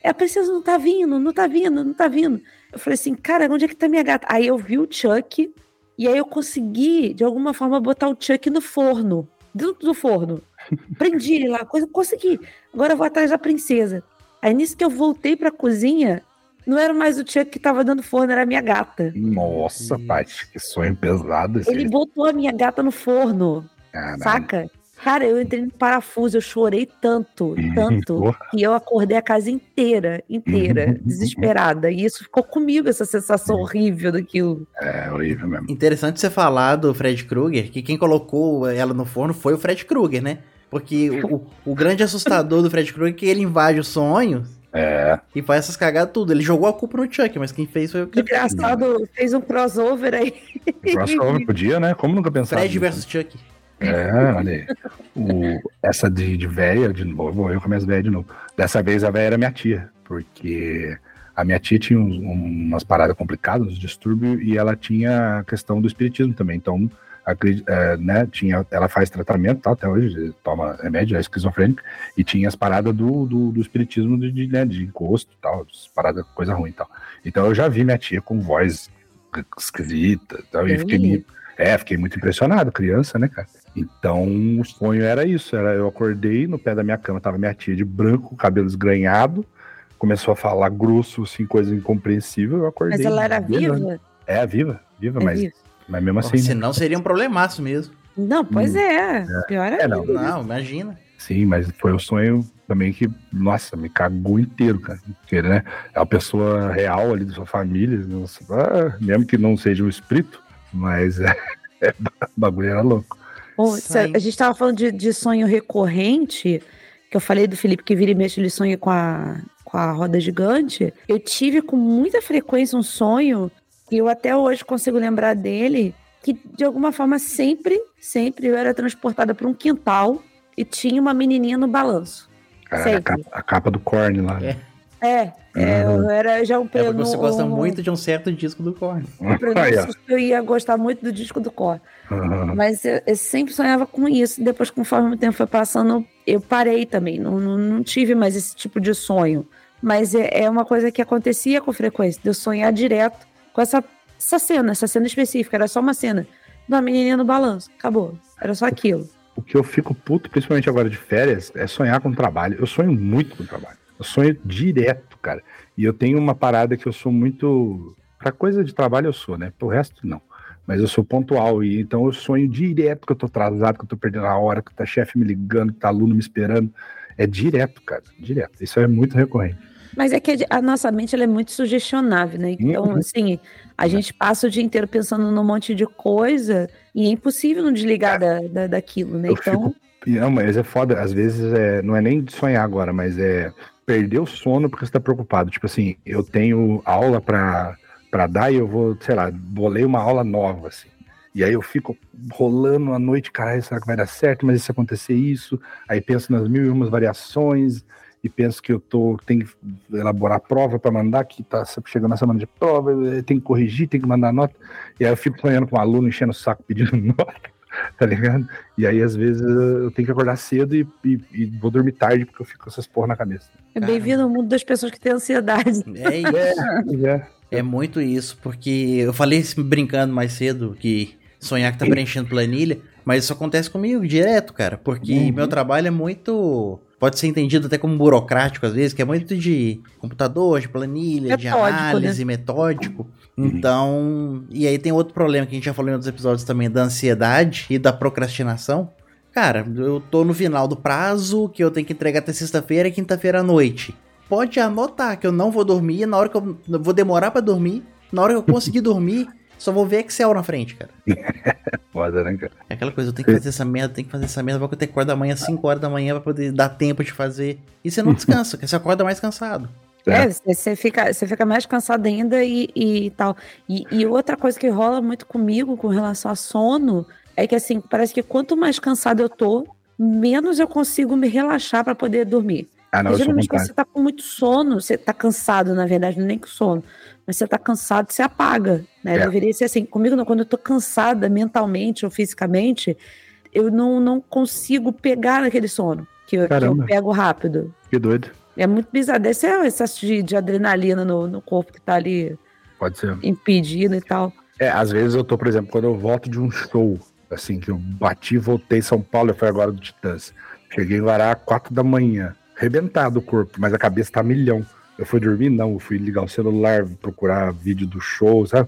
É, a princesa não tá vindo, não tá vindo, não tá vindo. Eu falei assim, cara, onde é que tá minha gata? Aí eu vi o Chuck, e aí eu consegui, de alguma forma, botar o Chuck no forno, dentro do forno. [LAUGHS] Prendi ele lá, coisa, consegui. Agora eu vou atrás da princesa. Aí nisso que eu voltei pra cozinha, não era mais o Chuck que tava dando forno, era a minha gata. Nossa. Paty, que sonho pesado esse. Ele botou a minha gata no forno. Caralho. Saca? Cara, eu entrei no parafuso, eu chorei tanto, Uhum, tanto, porra. que eu acordei a casa inteira, inteira, Uhum. desesperada. E isso ficou comigo, essa sensação horrível daquilo. É horrível mesmo. Interessante você falar do Fred Krueger, que quem colocou ela no forno foi o Fred Krueger, né? Porque o, o- grande assustador do Fred Krueger é que ele invade os sonhos É, e faz essas cagadas tudo. Ele jogou a culpa no Chuck, mas quem fez foi o Que engraçado, fez um crossover aí. crossover [LAUGHS] podia, né? Como nunca pensar? Fred versus Chuck. É, olha aí. O, essa de, de véia, de novo, eu com minhas velhas de novo. Dessa vez a véia era minha tia, porque a minha tia tinha uns- umas paradas complicadas, uns distúrbios, e ela tinha a questão do espiritismo também. Então, acredi- é, né, tinha, ela faz tratamento, tá, até hoje, toma remédio, é esquizofrênica, e tinha as paradas do, do, do espiritismo de, de, né, de encosto e tal, as paradas, coisa ruim e tal. Então eu já vi minha tia com voz esquisita, tal, e fiquei, é, fiquei muito impressionado, criança, né, cara? Então o sonho era isso, era eu acordei no pé da minha cama, tava minha tia de branco, cabelo esgranhado, começou a falar grosso, assim, coisa incompreensível, eu acordei. Mas ela era viva? É, viva, viva, É mas, viva. mas mesmo assim, né? Senão seria um problemaço mesmo. Não, pois Hum. é. Pior é. É, não. Não, imagina. Sim, mas foi o sonho também que, nossa, me cagou inteiro, cara. Porque, né, é uma pessoa real ali da sua família, nossa, ah, mesmo que não seja um espírito, mas é, [LAUGHS] é, o bagulho era louco. Bom, se Sai. a, a gente tava falando de, de sonho recorrente, que eu falei do Felipe que vira e mexe, ele sonha com a, com a roda gigante. Eu tive com muita frequência um sonho, que eu até hoje consigo lembrar dele, que de alguma forma sempre, sempre eu era transportada para um quintal e tinha uma menininha no balanço. Cara, a, capa, a capa do Korn lá. É. É, é, eu era já um É porque você gosta um- muito de um certo disco do Korn. pronúncio que eu ia gostar muito do disco do Cor. Aham. Mas eu, eu sempre sonhava com isso. Depois, conforme o tempo foi passando, eu parei também. Não, não, não tive mais esse tipo de sonho. Mas é, é uma coisa que acontecia com frequência, de eu sonhar direto com essa, essa cena, essa cena específica. Era só uma cena de uma menininha no balanço. Acabou. Era só aquilo. O que eu fico puto, principalmente agora de férias, é sonhar com trabalho. Eu sonho muito com trabalho. Eu sonho direto, cara. E eu tenho uma parada que eu sou muito. Pra coisa de trabalho eu sou, né? Pro resto, não. Mas eu sou pontual. E então eu sonho direto que eu tô atrasado, que eu tô perdendo a hora, que tá chefe me ligando, que tá aluno me esperando. É direto, cara. Direto. Isso é muito recorrente. Mas é que a nossa mente ela é muito sugestionável, né? Então, Uhum. assim, a gente passa o dia inteiro pensando num monte de coisa e é impossível não desligar da, da, daquilo, né? Eu Então, fico. Não, mas é foda. Às vezes é, não é nem de sonhar agora, mas é perder o sono porque você tá preocupado. Tipo assim, eu tenho aula pra, pra dar e eu vou, sei lá, bolei uma aula nova, assim. E aí eu fico rolando a noite, caralho, será que vai dar certo? Mas e se acontecer isso? Aí penso nas mil e umas variações e penso que eu tô, tem que elaborar prova para mandar, que tá chegando na semana de prova, tem que corrigir, tem que mandar nota. E aí eu fico sonhando com um aluno enchendo o saco pedindo [LAUGHS] nota, [LAUGHS] tá ligado? E aí às vezes eu tenho que acordar cedo e, e- e vou dormir tarde porque eu fico com essas porra na cabeça. é bem-vindo ao mundo das pessoas que têm ansiedade. [LAUGHS] É isso. É, É muito isso, porque eu falei isso brincando mais cedo que sonhar que tá preenchendo planilha, mas isso acontece comigo direto, cara, porque Uhum. meu trabalho é muito. Pode ser entendido até como burocrático às vezes, que é muito de computador, de planilha, de Metódico, né? análise, metódico. Então, e aí tem outro problema que a gente já falou em outros episódios também, da ansiedade e da procrastinação. Cara, eu tô no final do prazo, que eu tenho que entregar até sexta-feira e quinta-feira à noite. Pode anotar que eu não vou dormir, na hora que eu eu vou demorar pra dormir, na hora que eu conseguir [LAUGHS] dormir, só vou ver Excel na frente, cara. [LAUGHS] foda, né, cara? É aquela coisa, eu tenho que fazer essa merda, tenho que fazer essa merda, vou ter que acordar amanhã às 5 horas da manhã pra poder dar tempo de fazer. E você não [LAUGHS] descansa, porque você acorda mais cansado. É. É, você fica, você fica mais cansado ainda e, e tal. E, e outra coisa que rola muito comigo com relação a sono é que, assim, parece que quanto mais cansado eu tô, menos eu consigo me relaxar para poder dormir. Ah, não, Porque eu sou geralmente quando você tá com muito sono, você tá cansado, na verdade, não é nem com sono, mas você tá cansado, você apaga, né? É. Deveria ser assim, comigo não, quando eu tô cansada mentalmente ou fisicamente, eu não, não consigo pegar naquele sono, que eu, que eu pego rápido. Que doido. É muito bizarro, esse é o excesso de, de adrenalina no, no corpo que tá ali Pode ser. impedindo e tal. É, às vezes eu tô, por exemplo, quando eu volto de um show, assim, que eu bati e voltei em São Paulo, eu fui agora do Titãs. Cheguei em Guará às quatro da manhã, arrebentado o corpo, mas a cabeça tá milhão. Eu fui dormir, não, eu fui ligar o celular, procurar vídeo do show, sabe?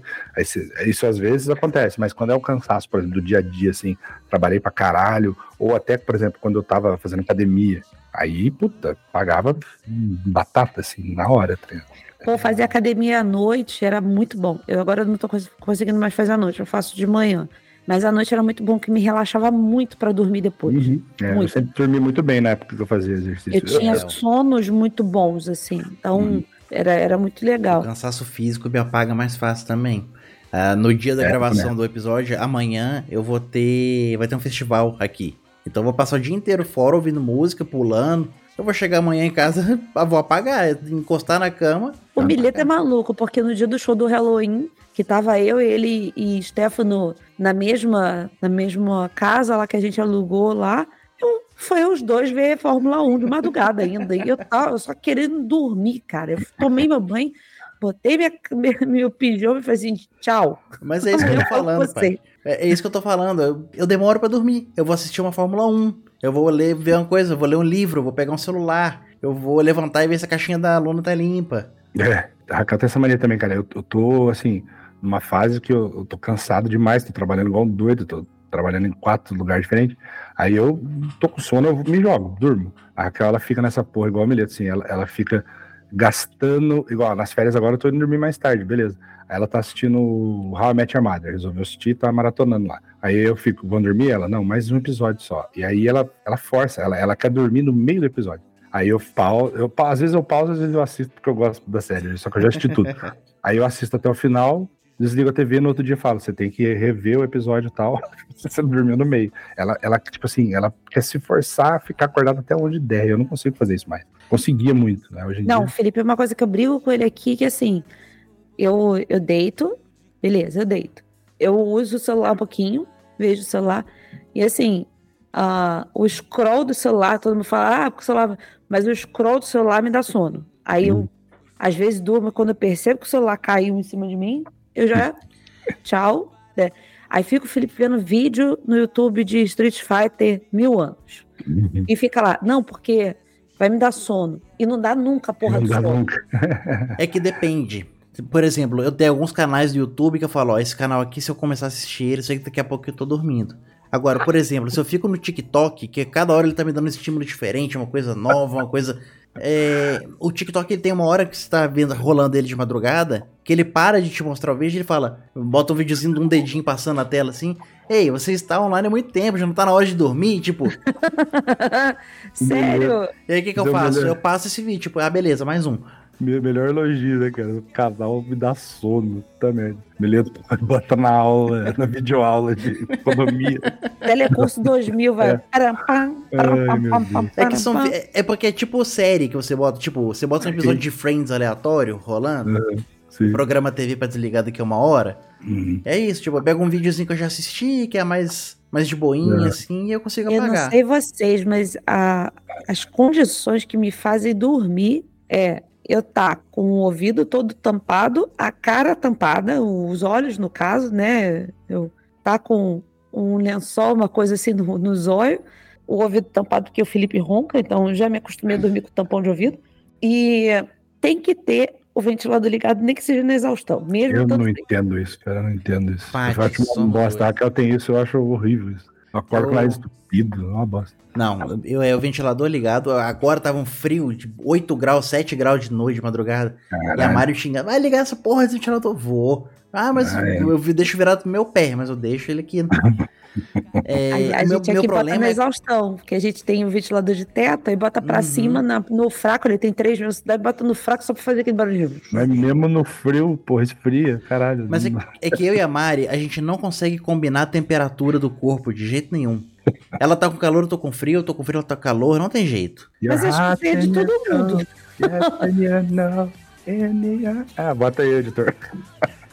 Isso às vezes acontece, mas quando é o cansaço, por exemplo, do dia a dia, assim, trabalhei pra caralho, ou até, por exemplo, quando eu tava fazendo academia, aí, puta, pagava batata, assim, na hora, tá ligado? Pô, fazer academia à noite era muito bom. Eu agora não tô cons- conseguindo mais fazer à noite, eu faço de manhã. Mas à noite era muito bom, que me relaxava muito para dormir depois. Uhum. É, eu Muito. sempre dormi muito bem na época que eu fazia exercício. Eu tinha Eu- sonos muito bons, assim. Então, Uhum. era, era muito O legal. cansaço físico me apaga mais fácil também. Ah, no dia da É, gravação né? do episódio, amanhã eu vou ter. Vai ter um festival aqui. Então eu vou passar o dia inteiro fora ouvindo música, pulando, Eu vou chegar amanhã em casa, [LAUGHS] vou apagar, encostar na cama. O Mileta é maluco, porque no dia do show do Halloween, que tava eu, ele e Stefano na mesma, na mesma casa lá que a gente alugou lá, eu, foi os dois ver Fórmula 1 de madrugada ainda. E eu tava só querendo dormir, cara. Eu tomei meu banho, botei minha, meu, meu pijama e falei assim, tchau. Mas é isso que eu tô falando, pai. É, é isso que eu tô falando. Eu, eu demoro pra dormir. Eu vou assistir uma Fórmula 1. Eu vou ler, ver uma coisa, eu vou ler um livro, eu vou pegar um celular. Eu vou levantar e ver se a caixinha da aluna tá limpa. É, a Raquel tem essa mania também, cara. Eu, eu tô, assim, numa fase que eu, eu tô cansado demais, tô trabalhando igual um doido, tô trabalhando em quatro lugares diferentes. Aí eu tô com sono, eu me jogo, durmo. A Raquel, ela fica nessa porra igual a Mileta, assim, ela, ela fica gastando, igual, nas férias agora eu tô indo dormir mais tarde, beleza. Aí ela tá assistindo o How I Met Your Mother, resolveu assistir, tá maratonando lá. Aí eu fico, vou dormir? Ela, não, mais um episódio só. E aí ela, ela força, ela, ela quer dormir no meio do episódio. Aí eu pauso, eu, às vezes eu pauso, às vezes eu assisto porque eu gosto da série, só que eu já assisti tudo. [LAUGHS] Aí eu assisto até o final, desligo a TV no outro dia falo, você tem que rever o episódio e tal, [LAUGHS] você dormiu no meio. Ela, ela, tipo assim, ela quer se forçar a ficar acordada até onde der, eu não consigo fazer isso mais. Conseguia muito, né? Hoje em Não, dia. Felipe, é uma coisa que eu brigo com ele aqui, que assim, eu, eu deito, beleza, eu deito. Eu uso o celular um pouquinho, vejo o celular, e assim, ah, o scroll do celular, todo mundo fala, ah, porque o celular. Mas o scroll do celular me dá sono. Aí eu, às vezes, durmo, quando eu percebo que o celular caiu em cima de mim, eu já. [LAUGHS] tchau. né? Aí fica o Felipe vendo vídeo no YouTube de Street Fighter mil anos. Uhum. E fica lá, não, porque vai me dar sono. E não dá nunca, porra, não do dá sono. nunca. É que depende. Por exemplo, eu tenho alguns canais do YouTube que eu falo, ó, esse canal aqui, se eu começar a assistir ele, eu sei que daqui a pouco eu tô dormindo. Agora, por exemplo, se eu fico no TikTok, que cada hora ele tá me dando um estímulo diferente, uma coisa nova, uma coisa. É, o TikTok ele tem uma hora que você tá vendo, rolando ele de madrugada, que ele para de te mostrar o vídeo e ele fala, bota um videozinho de um dedinho passando na tela assim. Ei, você está online há muito tempo, já não tá na hora de dormir? Tipo, [LAUGHS] Sério? e aí o que, que eu faço? melhor. Eu passo esse vídeo, tipo, ah, beleza, mais um. Meu melhor elogio, né, cara? O casal me dá sono, merda. Beleza, bota na aula, [LAUGHS] na videoaula de economia. Telecurso 2000, vai. É. É que são. param, É, é porque é tipo série que você bota. Tipo, você bota um episódio de Friends aleatório rolando. Sim. Programa TV pra desligar daqui a uma hora. Uhum. É isso, tipo, eu pego um videozinho que eu já assisti, que é mais, mais de boinha, É. assim, e eu consigo Eu não apagar. sei vocês, mas a- as condições que me fazem dormir é eu tá com o ouvido todo tampado, a cara tampada, os olhos no caso, né? Eu tá com um lençol, uma coisa assim no, no zóio, o ouvido tampado porque o Felipe ronca, então eu já me acostumei a dormir com tampão de ouvido. E tem que ter o ventilador ligado, nem que seja na exaustão, mesmo Eu não entendo isso, cara. Eu não entendo isso. Pai, eu acho que uma bosta. A Raquel tem isso, eu acho horrível isso. Eu acordo Eu- nariz estupido, é uma bosta. Não, eu é o ventilador ligado, agora tava um frio de 8 graus, 7 graus de noite, de madrugada. E a Caralho. Mário xingando, vai ligar essa porra desse ventilador. Vou. Ah, mas Ah, é. eu vi- deixo virado pro meu pé, mas eu deixo ele aqui. [LAUGHS] É, Aí a meu, gente aqui bota problema na é exaustão, porque a gente tem o ventilador de teto, aí bota pra Uhum. cima na- no fraco, ele tem três velocidades, bota no fraco só pra fazer aquele barulho. Mas mesmo no frio, porra, esfria, caralho. Mas é, é que eu e a Mari, a gente não consegue combinar a temperatura do corpo de jeito nenhum. Ela tá com calor, eu tô com frio, eu tô com frio, ela tá com calor, não tem jeito. Mas eu acho que é de todo mundo. [LAUGHS] Ah, bota aí, editor.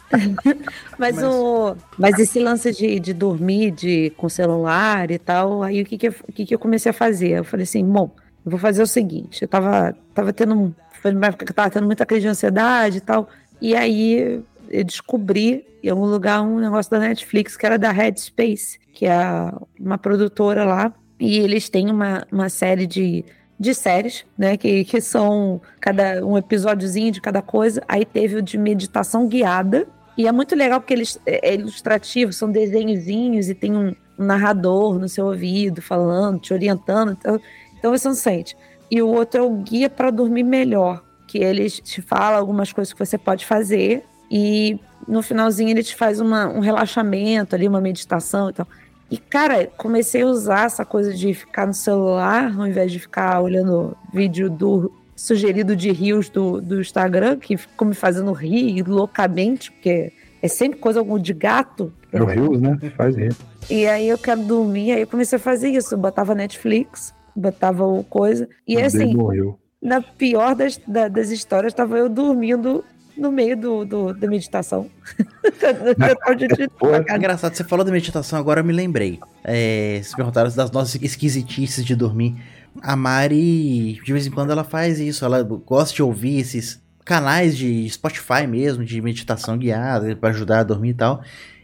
Mas, [LAUGHS] Mas- o, mas esse lance de, de dormir de, com celular e tal, aí o que que, eu, o que que eu comecei a fazer? Eu falei assim, bom, eu vou fazer o seguinte, eu tava, tava tendo, um- foi numa época que eu tava tendo muita crise de ansiedade e tal, e aí eu descobri em algum lugar um negócio da Netflix que era da Headspace, que é uma produtora lá, e eles têm uma, uma série de, de séries, né, que, que são cada um episódiozinho de cada coisa, aí teve o de meditação guiada, e é muito legal porque eles é é ilustrativo, são desenhozinhos e tem um, narrador no seu ouvido falando, te orientando. Então, então você não sente. E o outro é o guia para dormir melhor, que eles te fala algumas coisas que você pode fazer e no finalzinho ele te faz uma, um relaxamento ali, uma meditação e tal. E, cara, comecei a usar essa coisa de ficar no celular, ao invés de ficar olhando vídeo do sugerido de rios do, do Instagram, que ficou me fazendo rir loucamente, porque é sempre coisa algum de gato. É o Rios, né? Faz rir. E aí eu quero dormir, aí eu comecei a fazer isso. Eu botava Netflix, botava o coisa. E Daí assim, na pior das, da- das histórias, tava eu dormindo no meio do, do- da meditação. [LAUGHS] Porra. Engraçado, você falou da meditação, agora eu me lembrei. É, vocês perguntaram das nossas esquisitices de dormir. A Mari, de vez em quando, ela faz isso. Ela gosta de ouvir esses canais de Spotify mesmo, de meditação guiada, pra ajudar a dormir e tal.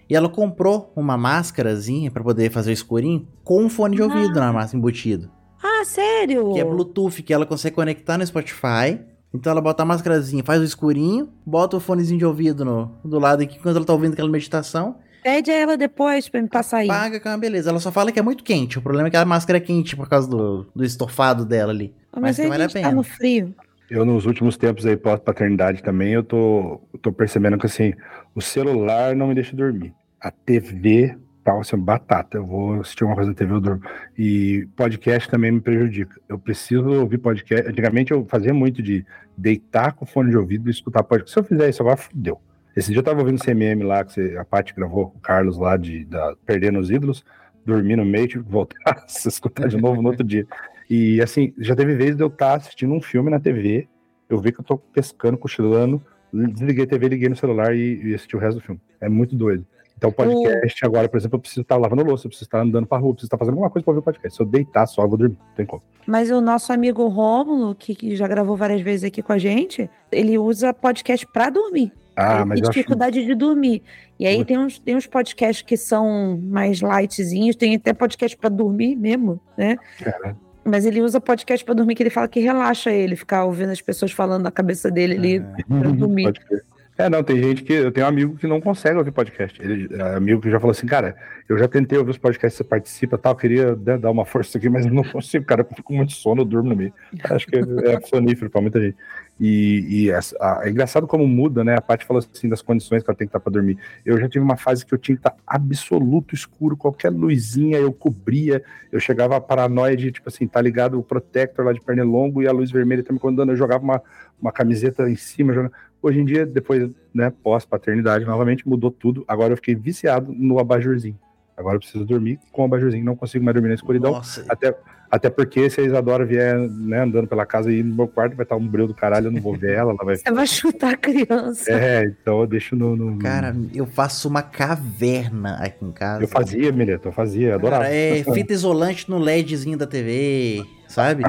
E ela comprou uma máscarazinha pra poder fazer o escurinho com um fone de ouvido na máscara embutido. Ah, sério? Que é Bluetooth, que ela consegue conectar no Spotify. Então ela bota a máscarazinha, faz o escurinho, bota o fonezinho de ouvido no, do lado aqui, quando ela tá ouvindo aquela meditação. Pede a ela depois pra me passar aí. Paga que é uma beleza. Ela só fala que é muito quente. O problema é que a máscara é quente por causa do, do estofado dela ali. Mas, Mas, que aí vale a a gente pena. tá no frio. Eu, nos últimos tempos aí, pós-paternidade também, eu tô, eu tô percebendo que, assim, o celular não me deixa dormir. A TV, tal, assim, batata. Eu vou assistir uma coisa na TV, eu durmo. E podcast também me prejudica. Eu preciso ouvir podcast. Antigamente eu fazia muito de deitar com fone de ouvido e escutar podcast. Se eu fizer isso agora, fudeu. Esse dia eu tava ouvindo CMM lá, que você- a Paty gravou, o Carlos lá, de da, Perdendo os Ídolos, dormi no meio, que voltar [LAUGHS] a escutar de novo no outro dia. E assim, já teve vezes de eu estar assistindo um filme na TV, eu vi que eu tô pescando, cochilando, desliguei a TV, liguei no celular e, e assisti o resto do filme. É muito doido. Então, podcast agora, por exemplo, eu preciso estar lavando louça, eu preciso estar andando pra rua, eu preciso estar fazendo alguma coisa pra ouvir o podcast. Se eu deitar só, eu vou dormir. Não tem como. Mas o nosso amigo Rômulo, que, que já gravou várias vezes aqui com a gente, ele usa podcast pra dormir. Ah, ele mas tem eu acho. dificuldade de dormir. E aí tem uns, tem uns podcasts que são mais lightzinhos, tem até podcast pra dormir mesmo, né? Cara, Mas ele usa podcast pra dormir, que ele fala que relaxa ele, ficar ouvindo as pessoas falando na cabeça dele ali pra dormir. [LAUGHS] É, não, tem gente que. Eu tenho um amigo que não consegue ouvir podcast. Ele, é, amigo que já falou assim, cara, eu já tentei ouvir os podcasts você participa tal, queria né, dar uma força aqui, [LAUGHS] mas não consigo, cara, eu fico com muito sono, eu durmo no meio. Acho que é [LAUGHS] sonífero pra muita gente. E, e a- é engraçado como muda, né? A Paty falou assim das condições que ela tem que estar pra dormir. Eu já tive uma fase que eu tinha que estar absoluto escuro, qualquer luzinha eu cobria, eu chegava a paranoia de, tipo assim, tá ligado o protector lá de pernilongo e a luz vermelha tá me incomodando, eu jogava uma, uma camiseta em cima, jogava... Hoje em dia, depois, né, pós-paternidade, novamente mudou tudo. Agora eu fiquei viciado no abajurzinho. Agora eu preciso dormir com o abajurzinho, não consigo mais dormir na escuridão. Nossa, Até, até porque se a Isadora vier né, andando pela casa e ir no meu quarto, vai estar um breu do caralho, eu não vou ver ela, ela vai. [LAUGHS] Você vai chutar a criança. É, então eu deixo no. no- cara, eu faço uma caverna aqui em casa. Eu fazia, Mileto, eu fazia, eu adorava. Cara, é fita isolante no LEDzinho da TV, sabe?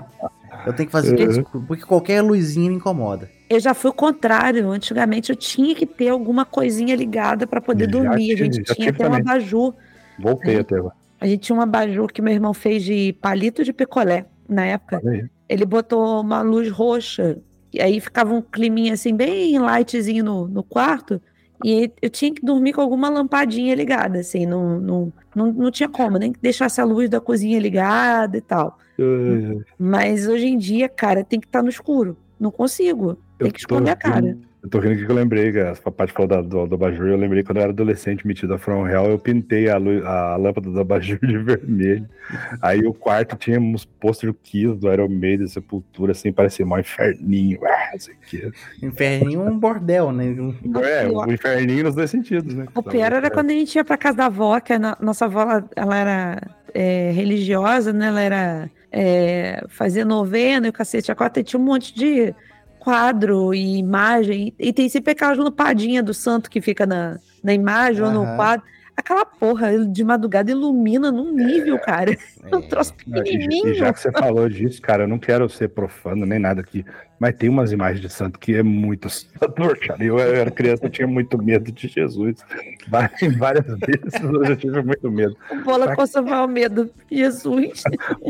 Eu tenho que fazer [LAUGHS] Uhum. escuro, porque qualquer luzinha me incomoda. Eu já fui o contrário. Antigamente eu tinha que ter alguma coisinha ligada pra poder Já dormir. A tive, gente já tinha até um também. abajur. Voltei até agora. A gente tinha um abajur que meu irmão fez de palito de picolé na época. Aí. Ele botou uma luz roxa. E aí ficava um climinha assim, bem lightzinho no, no quarto. E eu tinha que dormir com alguma lampadinha ligada, assim. Não, não, não, não tinha como, nem que deixasse a luz da cozinha ligada e tal. Eu- Mas hoje em dia, cara, tem que estar no escuro. Não consigo. Tem eu que esconder a cara. Eu tô rindo que eu lembrei, que a Paty falou da- do, do abajur, eu lembrei quando eu era adolescente metido a From Real, eu pintei a, luz, a lâmpada do abajur de [LAUGHS] vermelho. Aí o quarto tinha uns pôster do Kiss, do Iron Maiden, Sepultura, assim, parecia um inferninho. Ah, sei. Inferninho é um bordel, né? Um- É, o inferninho nos dois sentidos, né? O pior era quando a gente ia pra casa da avó, que a no- nossa avó, ela, ela era é, religiosa, né? Ela era é, fazia novena e o cacete a e tinha um monte de quadro e imagem, e tem sempre aquela lampadinha do santo que fica na, na imagem ou no quadro. Aquela porra de madrugada ilumina num nível, cara. [LAUGHS] É um troço pequenininho. E já que você falou disso, cara, eu não quero ser profano nem nada aqui, mas tem umas imagens de santo que é muito assustador, cara. Eu, eu era criança, eu tinha muito medo de Jesus. Várias, várias vezes eu já tive muito medo. O bola Pra- vai ao medo. Jesus.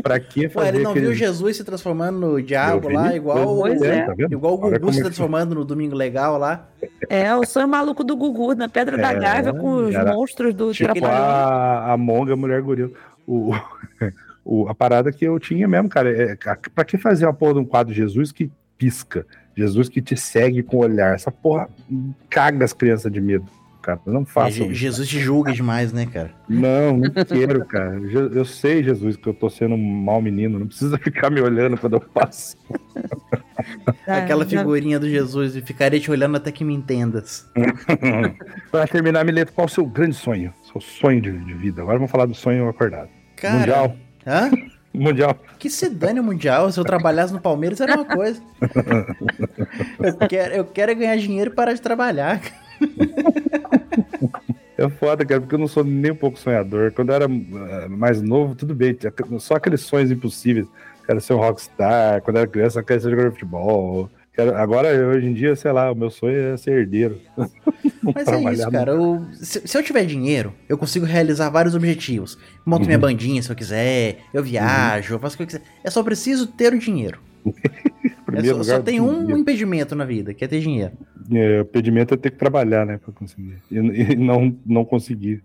Pra que Pô, fazer ele não viu aquele- Jesus se transformando no diabo lá, igual, Pois é. tá vendo? igual o Gugu se é que- transformando no Domingo Legal lá. É, o sonho maluco do Gugu na Pedra da É, Gávea com os era monstros do Tipo Trapalhões. a, a Monga, a mulher gorila. O, [LAUGHS] o, a parada que eu tinha mesmo, cara, é, a- pra que fazer uma porra de um quadro de Jesus que pisca? Jesus que te segue com o olhar. Essa porra caga as crianças de medo, cara. Não É, Je- isso. Jesus te julga demais, né, cara? Não, não [LAUGHS] quero, cara. Eu sei, Jesus, que eu tô sendo um mau menino. Não precisa [LAUGHS] ficar me olhando quando eu passo. [LAUGHS] Ah, Aquela já- figurinha do Jesus e ficarei te olhando até que me entendas. pra terminar, Mileto, qual o seu grande sonho? Seu sonho de, de vida? Agora vamos falar do sonho acordado. Cara, Mundial. Hã? Mundial. Que se dane o Mundial, se eu trabalhasse no Palmeiras era uma coisa. Eu quero, eu quero é ganhar dinheiro e parar de trabalhar. É foda, cara, porque eu não sou nem um pouco sonhador. Quando eu era eh, mais novo, tudo bem. Só aqueles sonhos impossíveis. Quero ser um rockstar. Quando eu era criança, eu queria ser jogador de futebol. Agora, hoje em dia, sei lá, o meu sonho é ser herdeiro. [LAUGHS] Mas [LAUGHS] é isso, cara. eu- se, se eu tiver dinheiro, eu consigo realizar vários objetivos. Monto Uhum. minha bandinha se eu quiser, eu viajo, eu faço o que eu quiser. Eu só preciso ter o dinheiro. [LAUGHS] É Primeiro só, lugar, só tem um dinheiro. impedimento na vida, que é ter dinheiro. É, o impedimento é ter que trabalhar, né, pra conseguir. E, e não, não conseguir.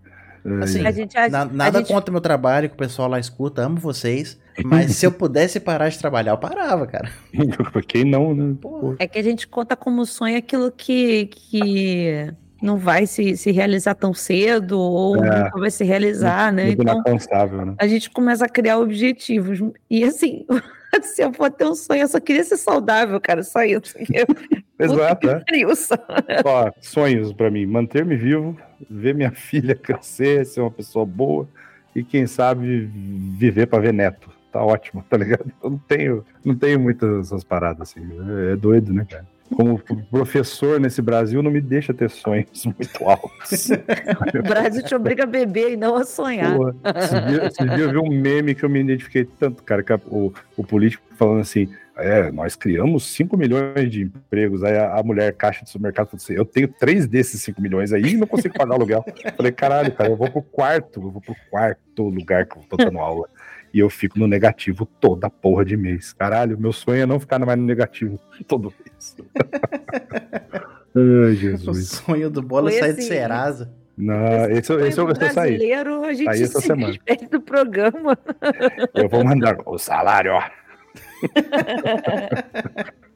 Assim, A gente, a, Na- a nada gente- contra o meu trabalho, que o pessoal lá escuta, amo vocês. Mas se eu pudesse parar de trabalhar, eu parava, cara. [LAUGHS] Quem não, né? Porra. É que a gente conta como sonho aquilo que, que não vai se, se realizar tão cedo ou É. nunca vai se realizar, né? Então né? a gente começa a criar objetivos. E assim, [LAUGHS] [LAUGHS] se eu for ter um sonho, eu só queria ser saudável, cara, só isso. [LAUGHS] Exato, é. [LAUGHS] Ó, sonhos pra mim, manter-me vivo, ver minha filha crescer, ser uma pessoa boa e quem sabe viver pra ver neto. Tá ótimo, tá ligado? Eu não tenho, não tenho muitas essas paradas assim. É doido, né, cara? Como professor nesse Brasil, não me deixa ter sonhos [LAUGHS] muito altos. O Brasil te obriga a beber e não a sonhar. Porra, esse dia, esse dia eu vi um meme que eu me identifiquei tanto, cara, que o, o político falando assim: é, nós criamos 5 milhões de empregos. Aí a, a mulher caixa de supermercado falou assim: eu tenho três desses 5 milhões aí e não consigo pagar aluguel. Falei, caralho, cara, eu vou pro quarto, eu vou pro quarto lugar que eu tô dando aula. E eu fico no negativo toda porra de mês. Caralho, meu sonho é não ficar mais no negativo todo mês. [LAUGHS] Ai, O Jesus. sonho do bola é sair de assim, Serasa. Não, esse, esse eu vou sair. brasileiro, a gente Saí essa se semana. despede do programa. [LAUGHS] Eu vou mandar o salário, ó. [LAUGHS]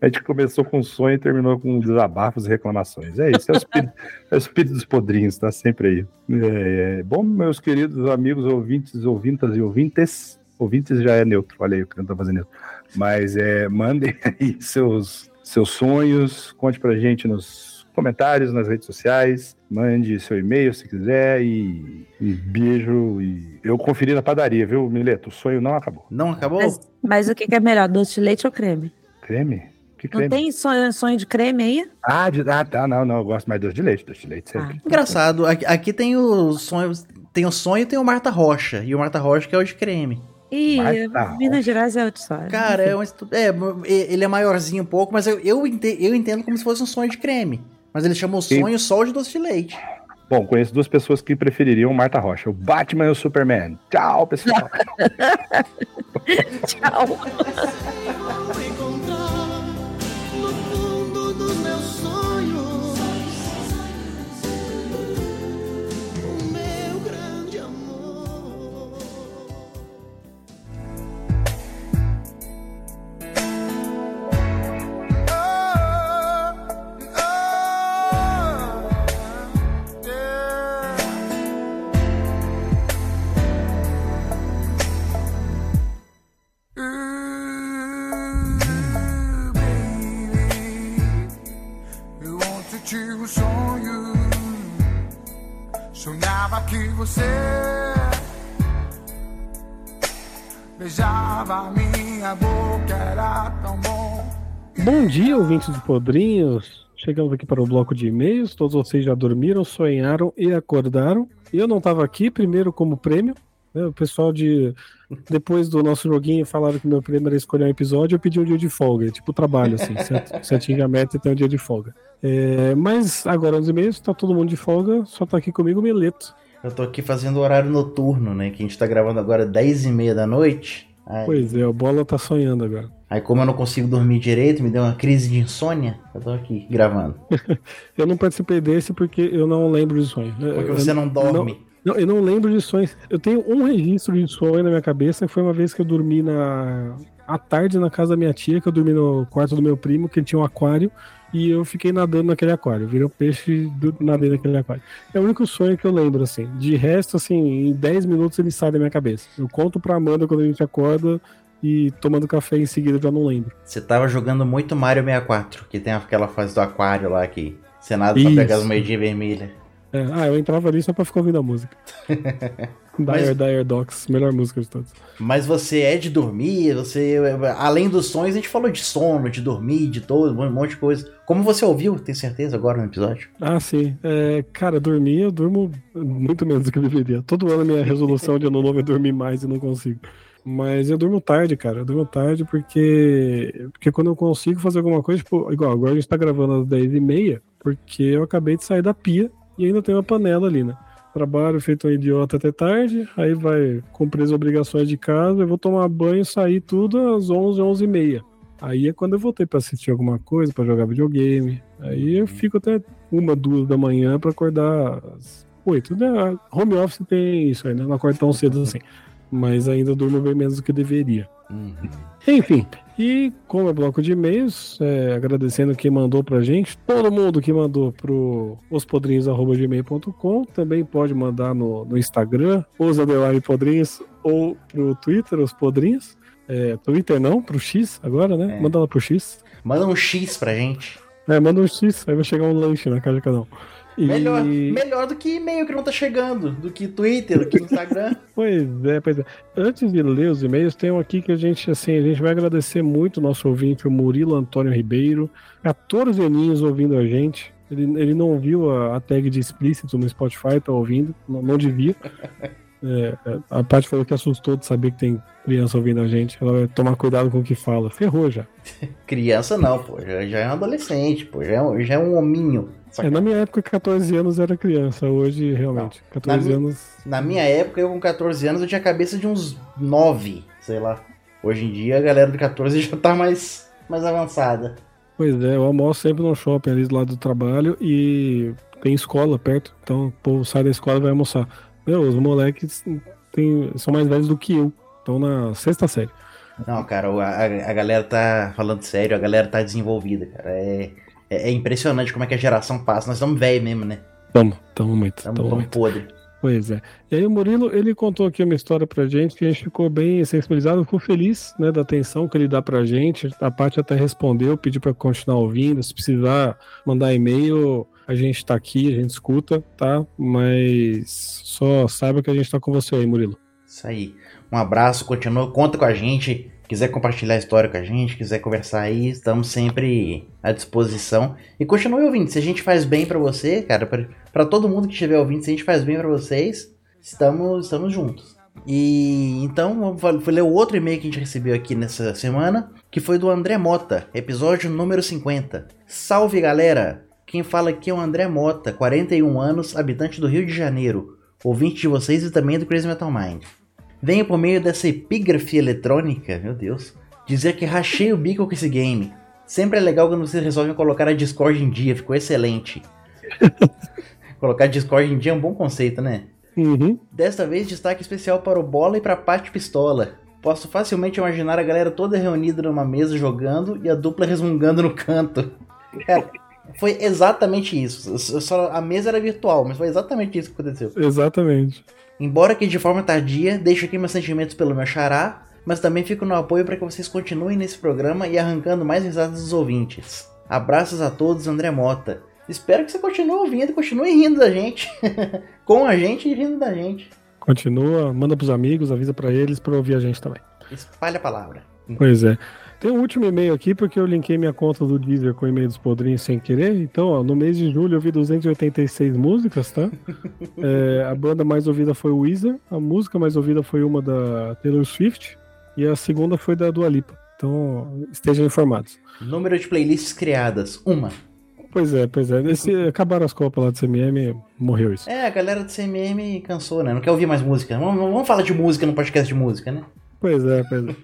A gente começou com sonho e terminou com desabafos e reclamações. É isso, é o espírito, é o espírito dos podrinhos, tá sempre aí. É, é. Bom, meus queridos amigos ouvintes, ouvintas e ouvintes, ouvintes já é neutro, olha aí o que eu tô fazendo neutro. Mas é, mandem aí seus, seus sonhos, conte pra gente nos comentários, nas redes sociais, mande seu e-mail se quiser e, e beijo. E eu conferi na padaria, viu, Mileto? O sonho não acabou. Não acabou? Mas, mas o que, que é melhor, doce de leite ou creme? Creme? Que Não tem sonho, sonho de creme aí? Ah, de, ah, tá, não, não, eu gosto mais de doce de leite, doce de leite Ah, sempre. Engraçado, aqui, aqui tem o sonho. Tem o sonho e tem o Marta Rocha. E o Marta Rocha que é o de creme. Ih, Mas tá Minas Gerais é outra história. Cara, é, um estu- é, ele é maiorzinho um pouco, mas eu, eu, ente- eu entendo como se fosse um sonho de creme. Mas ele chama o Sim. sonho só de doce de leite. Bom, conheço duas pessoas que prefeririam Marta Rocha, o Batman e o Superman. Tchau, pessoal. [LAUGHS] Tchau. [LAUGHS] que você beijava minha boca, era tão bom. Bom dia, ouvintes do Podrinhos. Chegamos aqui para o bloco de e-mails. Todos vocês já dormiram, sonharam e acordaram. Eu não estava aqui, primeiro como prêmio. né? O pessoal de. Depois do nosso joguinho falaram que meu prêmio era escolher um episódio, eu pedi um dia de folga. é Tipo trabalho, assim. Se atingir a meta, tem um dia de folga. É, mas agora nos e-mails, tá todo mundo de folga, só tá aqui comigo o Mileto. Eu tô aqui fazendo horário noturno, né? Que a gente tá gravando agora 10 e meia da noite. Aí, Pois é, o Bola tá sonhando agora. aí como eu não consigo dormir direito, me deu uma crise de insônia. Eu tô aqui gravando. [LAUGHS] Eu não participei desse porque eu não lembro de sonho. Porque Eu- você não dorme. Não, eu não lembro de sonhos. Eu tenho um registro de sonho na minha cabeça, que foi uma vez que eu dormi na à tarde na casa da minha tia, que eu dormi no quarto do meu primo, que ele tinha um aquário, e eu fiquei nadando naquele aquário. Virei um peixe e nadei naquele aquário. É o único sonho que eu lembro, assim. De resto, assim, em 10 minutos ele sai da minha cabeça. Eu conto pra Amanda quando a gente acorda e tomando café em seguida eu já não lembro. Você tava jogando muito Mario 64, que tem aquela fase do aquário lá que você nada pra pegar as moedinhas vermelhas. É, ah, eu entrava ali só pra ficar ouvindo a música. [LAUGHS] Dire, Dire Docs, melhor música de todas. Mas você é de dormir, você. Além dos sonhos, a gente falou de sono, de dormir, de todo, um monte de coisa. Como você ouviu, tem certeza, agora no episódio? Ah, sim. É, cara, dormir, eu durmo muito menos do que eu deveria. Todo ano a minha resolução de ano novo é dormir mais e não consigo. Mas eu durmo tarde, cara. Eu durmo tarde porque. Porque quando eu consigo fazer alguma coisa, tipo, igual, agora a gente tá gravando às 10h30, porque eu acabei de sair da pia e ainda tem uma panela ali, né? Trabalho feito um idiota até tarde, aí vai cumprir as obrigações de casa, eu vou tomar banho, sair tudo às 11, 11 e meia. Aí é quando eu voltei pra assistir alguma coisa, pra jogar videogame. Aí eu fico até uma, duas da manhã pra acordar às oito. Né? Home office tem isso aí, né? Não acordo tão cedo assim. Mas ainda durmo bem menos do que deveria. Enfim, e como é bloco de e-mails, é, agradecendo quem mandou pra gente, todo mundo que mandou pro ospodrinhos.gmail.com, também pode mandar no, no Instagram, os podrinhos, ou pro Twitter, os podrinhos. É, Twitter não, pro X agora, né? É. Manda lá pro X. Manda um X pra gente. É, manda um X, aí vai chegar um lanche na casa de cada um. E- Melhor, melhor do que e-mail que não tá chegando, do que Twitter, do que Instagram. [LAUGHS] Pois é, pois é. Antes de ler os e-mails, tem um aqui que a gente, assim, a gente vai agradecer muito o nosso ouvinte, o Murilo Antônio Ribeiro. 14 aninhos ouvindo a gente. Ele, ele não viu a, a tag de explícito no Spotify, tá ouvindo, não, não devia. [LAUGHS] É, é, a Paty falou que assustou de saber que tem criança ouvindo a gente. Ela vai tomar cuidado com o que fala. Ferrou já. [LAUGHS] Criança não, pô, já, já é um adolescente, pô, já é, já é um hominho. É, na minha época, 14 anos era criança. Hoje, realmente, 14 Na- anos. Na minha época, eu com 14 anos, eu tinha a cabeça de uns 9, sei lá. Hoje em dia, a galera de 14 [LAUGHS] já tá mais, mais avançada. Pois é, eu almoço sempre no shopping ali do lado do trabalho e tem escola perto, então o povo sai da escola e vai almoçar. Meu, os moleques tem- são mais velhos do que eu, estão na sexta série. Não, cara, a, a galera tá falando sério, a galera tá desenvolvida, cara. É, é, é impressionante como é que a geração passa. Nós estamos velhos mesmo, né? Tamo, tamo muito, Estamos muito. podre. Pois é. E aí o Murilo, ele contou aqui uma história pra gente que a gente ficou bem sensibilizado, ficou feliz, né, da atenção que ele dá pra gente. A Paty até respondeu, pediu pra continuar ouvindo, se precisar mandar e-mail, a gente tá aqui, a gente escuta, tá? Mas só saiba que a gente tá com você aí, Murilo. Isso aí. Um abraço, continua, conta com a gente. Quiser compartilhar a história com a gente, quiser conversar aí, estamos sempre à disposição. E continue ouvindo. Se a gente faz bem pra você, cara, pra todo mundo que estiver ouvindo, se a gente faz bem pra vocês, estamos, estamos juntos. E então, vou ler o outro e-mail que a gente recebeu aqui nessa semana, que foi do André Mota, episódio número 50. Salve galera! Quem fala aqui é o André Mota, 41 anos, habitante do Rio de Janeiro, ouvinte de vocês e também do Crazy Metal Mind. Venho por meio dessa epígrafe eletrônica, meu Deus, dizer que rachei o bico com esse game. Sempre é legal quando vocês resolvem colocar a Discord em dia, ficou excelente. [LAUGHS] colocar Discord em dia é um bom conceito, né? Uhum. Desta vez, destaque especial para o Bola e para a Pate Pistola. Posso facilmente imaginar a galera toda reunida numa mesa jogando e a dupla resmungando no canto. Cara, [LAUGHS] foi exatamente isso. Só a mesa era virtual, mas foi exatamente isso que aconteceu. Exatamente. Embora que de forma tardia, deixo aqui meus sentimentos pelo meu xará, mas também fico no apoio para que vocês continuem nesse programa e arrancando mais risadas dos ouvintes. Abraços a todos, André Mota. Espero que você continue ouvindo e continue rindo da gente. [LAUGHS] Com a gente e rindo da gente. Continua, manda pros amigos, avisa pra eles pra ouvir a gente também. Espalha a palavra. Pois é. Tem um último e-mail aqui, porque eu linkei minha conta do Deezer com o e-mail dos podrinhos sem querer. Então, ó, no mês de julho eu vi 286 músicas, tá? [LAUGHS] É, a banda mais ouvida foi o Weezer, a música mais ouvida foi uma da Taylor Swift e a segunda foi da Dua Lipa. Então, estejam informados. Número de playlists criadas, uma. Pois é, pois é. Esse, acabaram as copas lá do CMM, morreu isso. É, a galera do CMM cansou, né? Não quer ouvir mais música. Vamos, vamos falar de música no podcast de música, né? Pois é, pois é.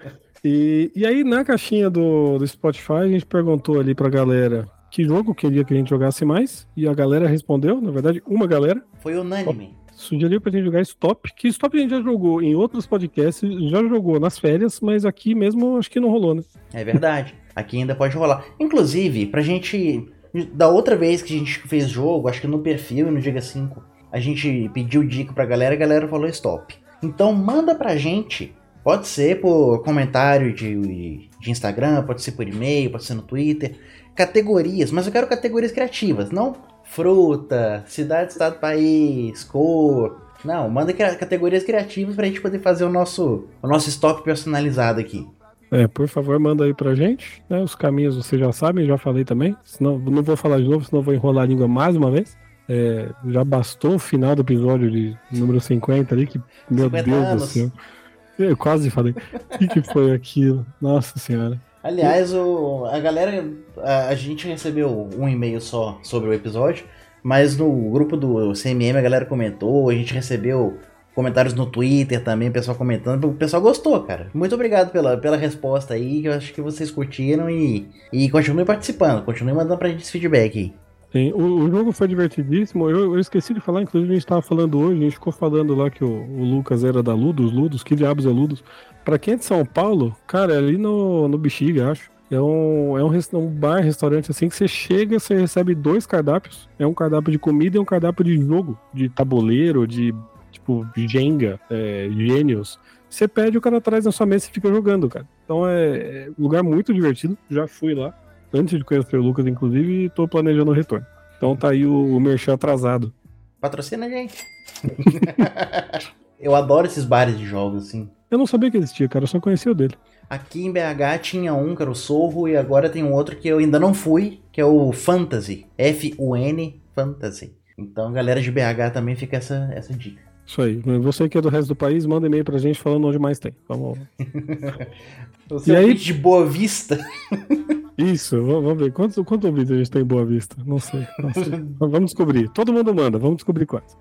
E, e aí, na caixinha do, do Spotify, a gente perguntou ali pra galera que jogo queria que a gente jogasse mais. E a galera respondeu, na verdade, uma galera. Foi unânime. Sugeriu pra gente jogar Stop, que Stop a gente já jogou em outros podcasts, já jogou nas férias, mas aqui mesmo acho que não rolou, né? É verdade. Aqui ainda pode rolar. Inclusive, pra gente. Da outra vez que a gente fez jogo, acho que no perfil e no Diga 5, a gente pediu dica pra galera e a galera falou stop. Então manda pra gente. Pode ser por comentário de, de Instagram, pode ser por e-mail, pode ser no Twitter. Categorias, mas eu quero categorias criativas, não fruta, cidade, estado, país, cor. Não, manda categorias criativas pra gente poder fazer o nosso, o nosso estoque personalizado aqui. É, por favor, manda aí pra gente. né? Os caminhos vocês já sabem, já falei também. Senão, não vou falar de novo, senão vou enrolar a língua mais uma vez. É, já bastou o final do episódio de número 50 ali, que, meu 50 Deus anos. do céu. Eu quase falei. O que, que foi aquilo? Nossa senhora. Aliás, o, a galera. A, a gente recebeu um e-mail só sobre o episódio, mas no grupo do CMM a galera comentou, a gente recebeu comentários no Twitter também, o pessoal comentando. O pessoal gostou, cara. Muito obrigado pela, pela resposta aí, eu acho que vocês curtiram e, e continuem participando, continuem mandando pra gente esse feedback aí. Sim, o, o jogo foi divertidíssimo. Eu, eu esqueci de falar, inclusive a gente tava falando hoje, a gente ficou falando lá que o, o Lucas era da Ludos, Ludos, que diabos é Ludos? Pra quem é de São Paulo, cara, é ali no, no Bexiga, acho. É um, é um, um bar, restaurante assim, que você chega, você recebe dois cardápios. É um cardápio de comida e um cardápio de jogo, de tabuleiro, de tipo Jenga, é, Gênios. Você pede, o cara traz na sua mesa e fica jogando, cara. Então é, é lugar muito divertido. Já fui lá antes de conhecer o Lucas, inclusive, e tô planejando o retorno. Então tá aí o, o merchan atrasado. Patrocina a gente. [LAUGHS] eu adoro esses bares de jogos, assim. Eu não sabia que existia, cara, eu só conhecia o dele. Aqui em BH tinha um, que era o Sorro, e agora tem um outro que eu ainda não fui, que é o Fantasy. F-U-N Fantasy. Então, galera de BH também fica essa, essa dica. Isso aí. Você que é do resto do país, manda e-mail pra gente falando onde mais tem. Vamos. [LAUGHS] Você E é aí- de Boa Vista. [LAUGHS] Isso, vamos ver. Quantos, quantos ouvintes a gente tem em Boa Vista? Não sei. Não sei. [LAUGHS] Vamos descobrir. Todo mundo manda, vamos descobrir quantos.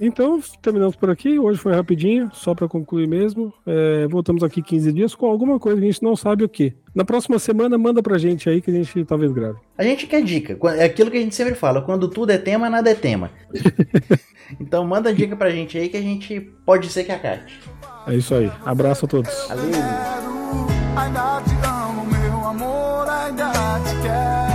Então, terminamos por aqui. Hoje foi rapidinho, só pra concluir mesmo. É, voltamos aqui 15 dias com alguma coisa que a gente não sabe o que. Na próxima semana, manda pra gente aí que a gente talvez grave. A gente quer dica. É aquilo que a gente sempre fala. Quando tudo é tema, nada é tema. [LAUGHS] então, manda dica pra gente aí que a gente pode ser que acate. É isso aí. Abraço a todos. Valeu! Ainda te amo, meu amor, ainda te quero.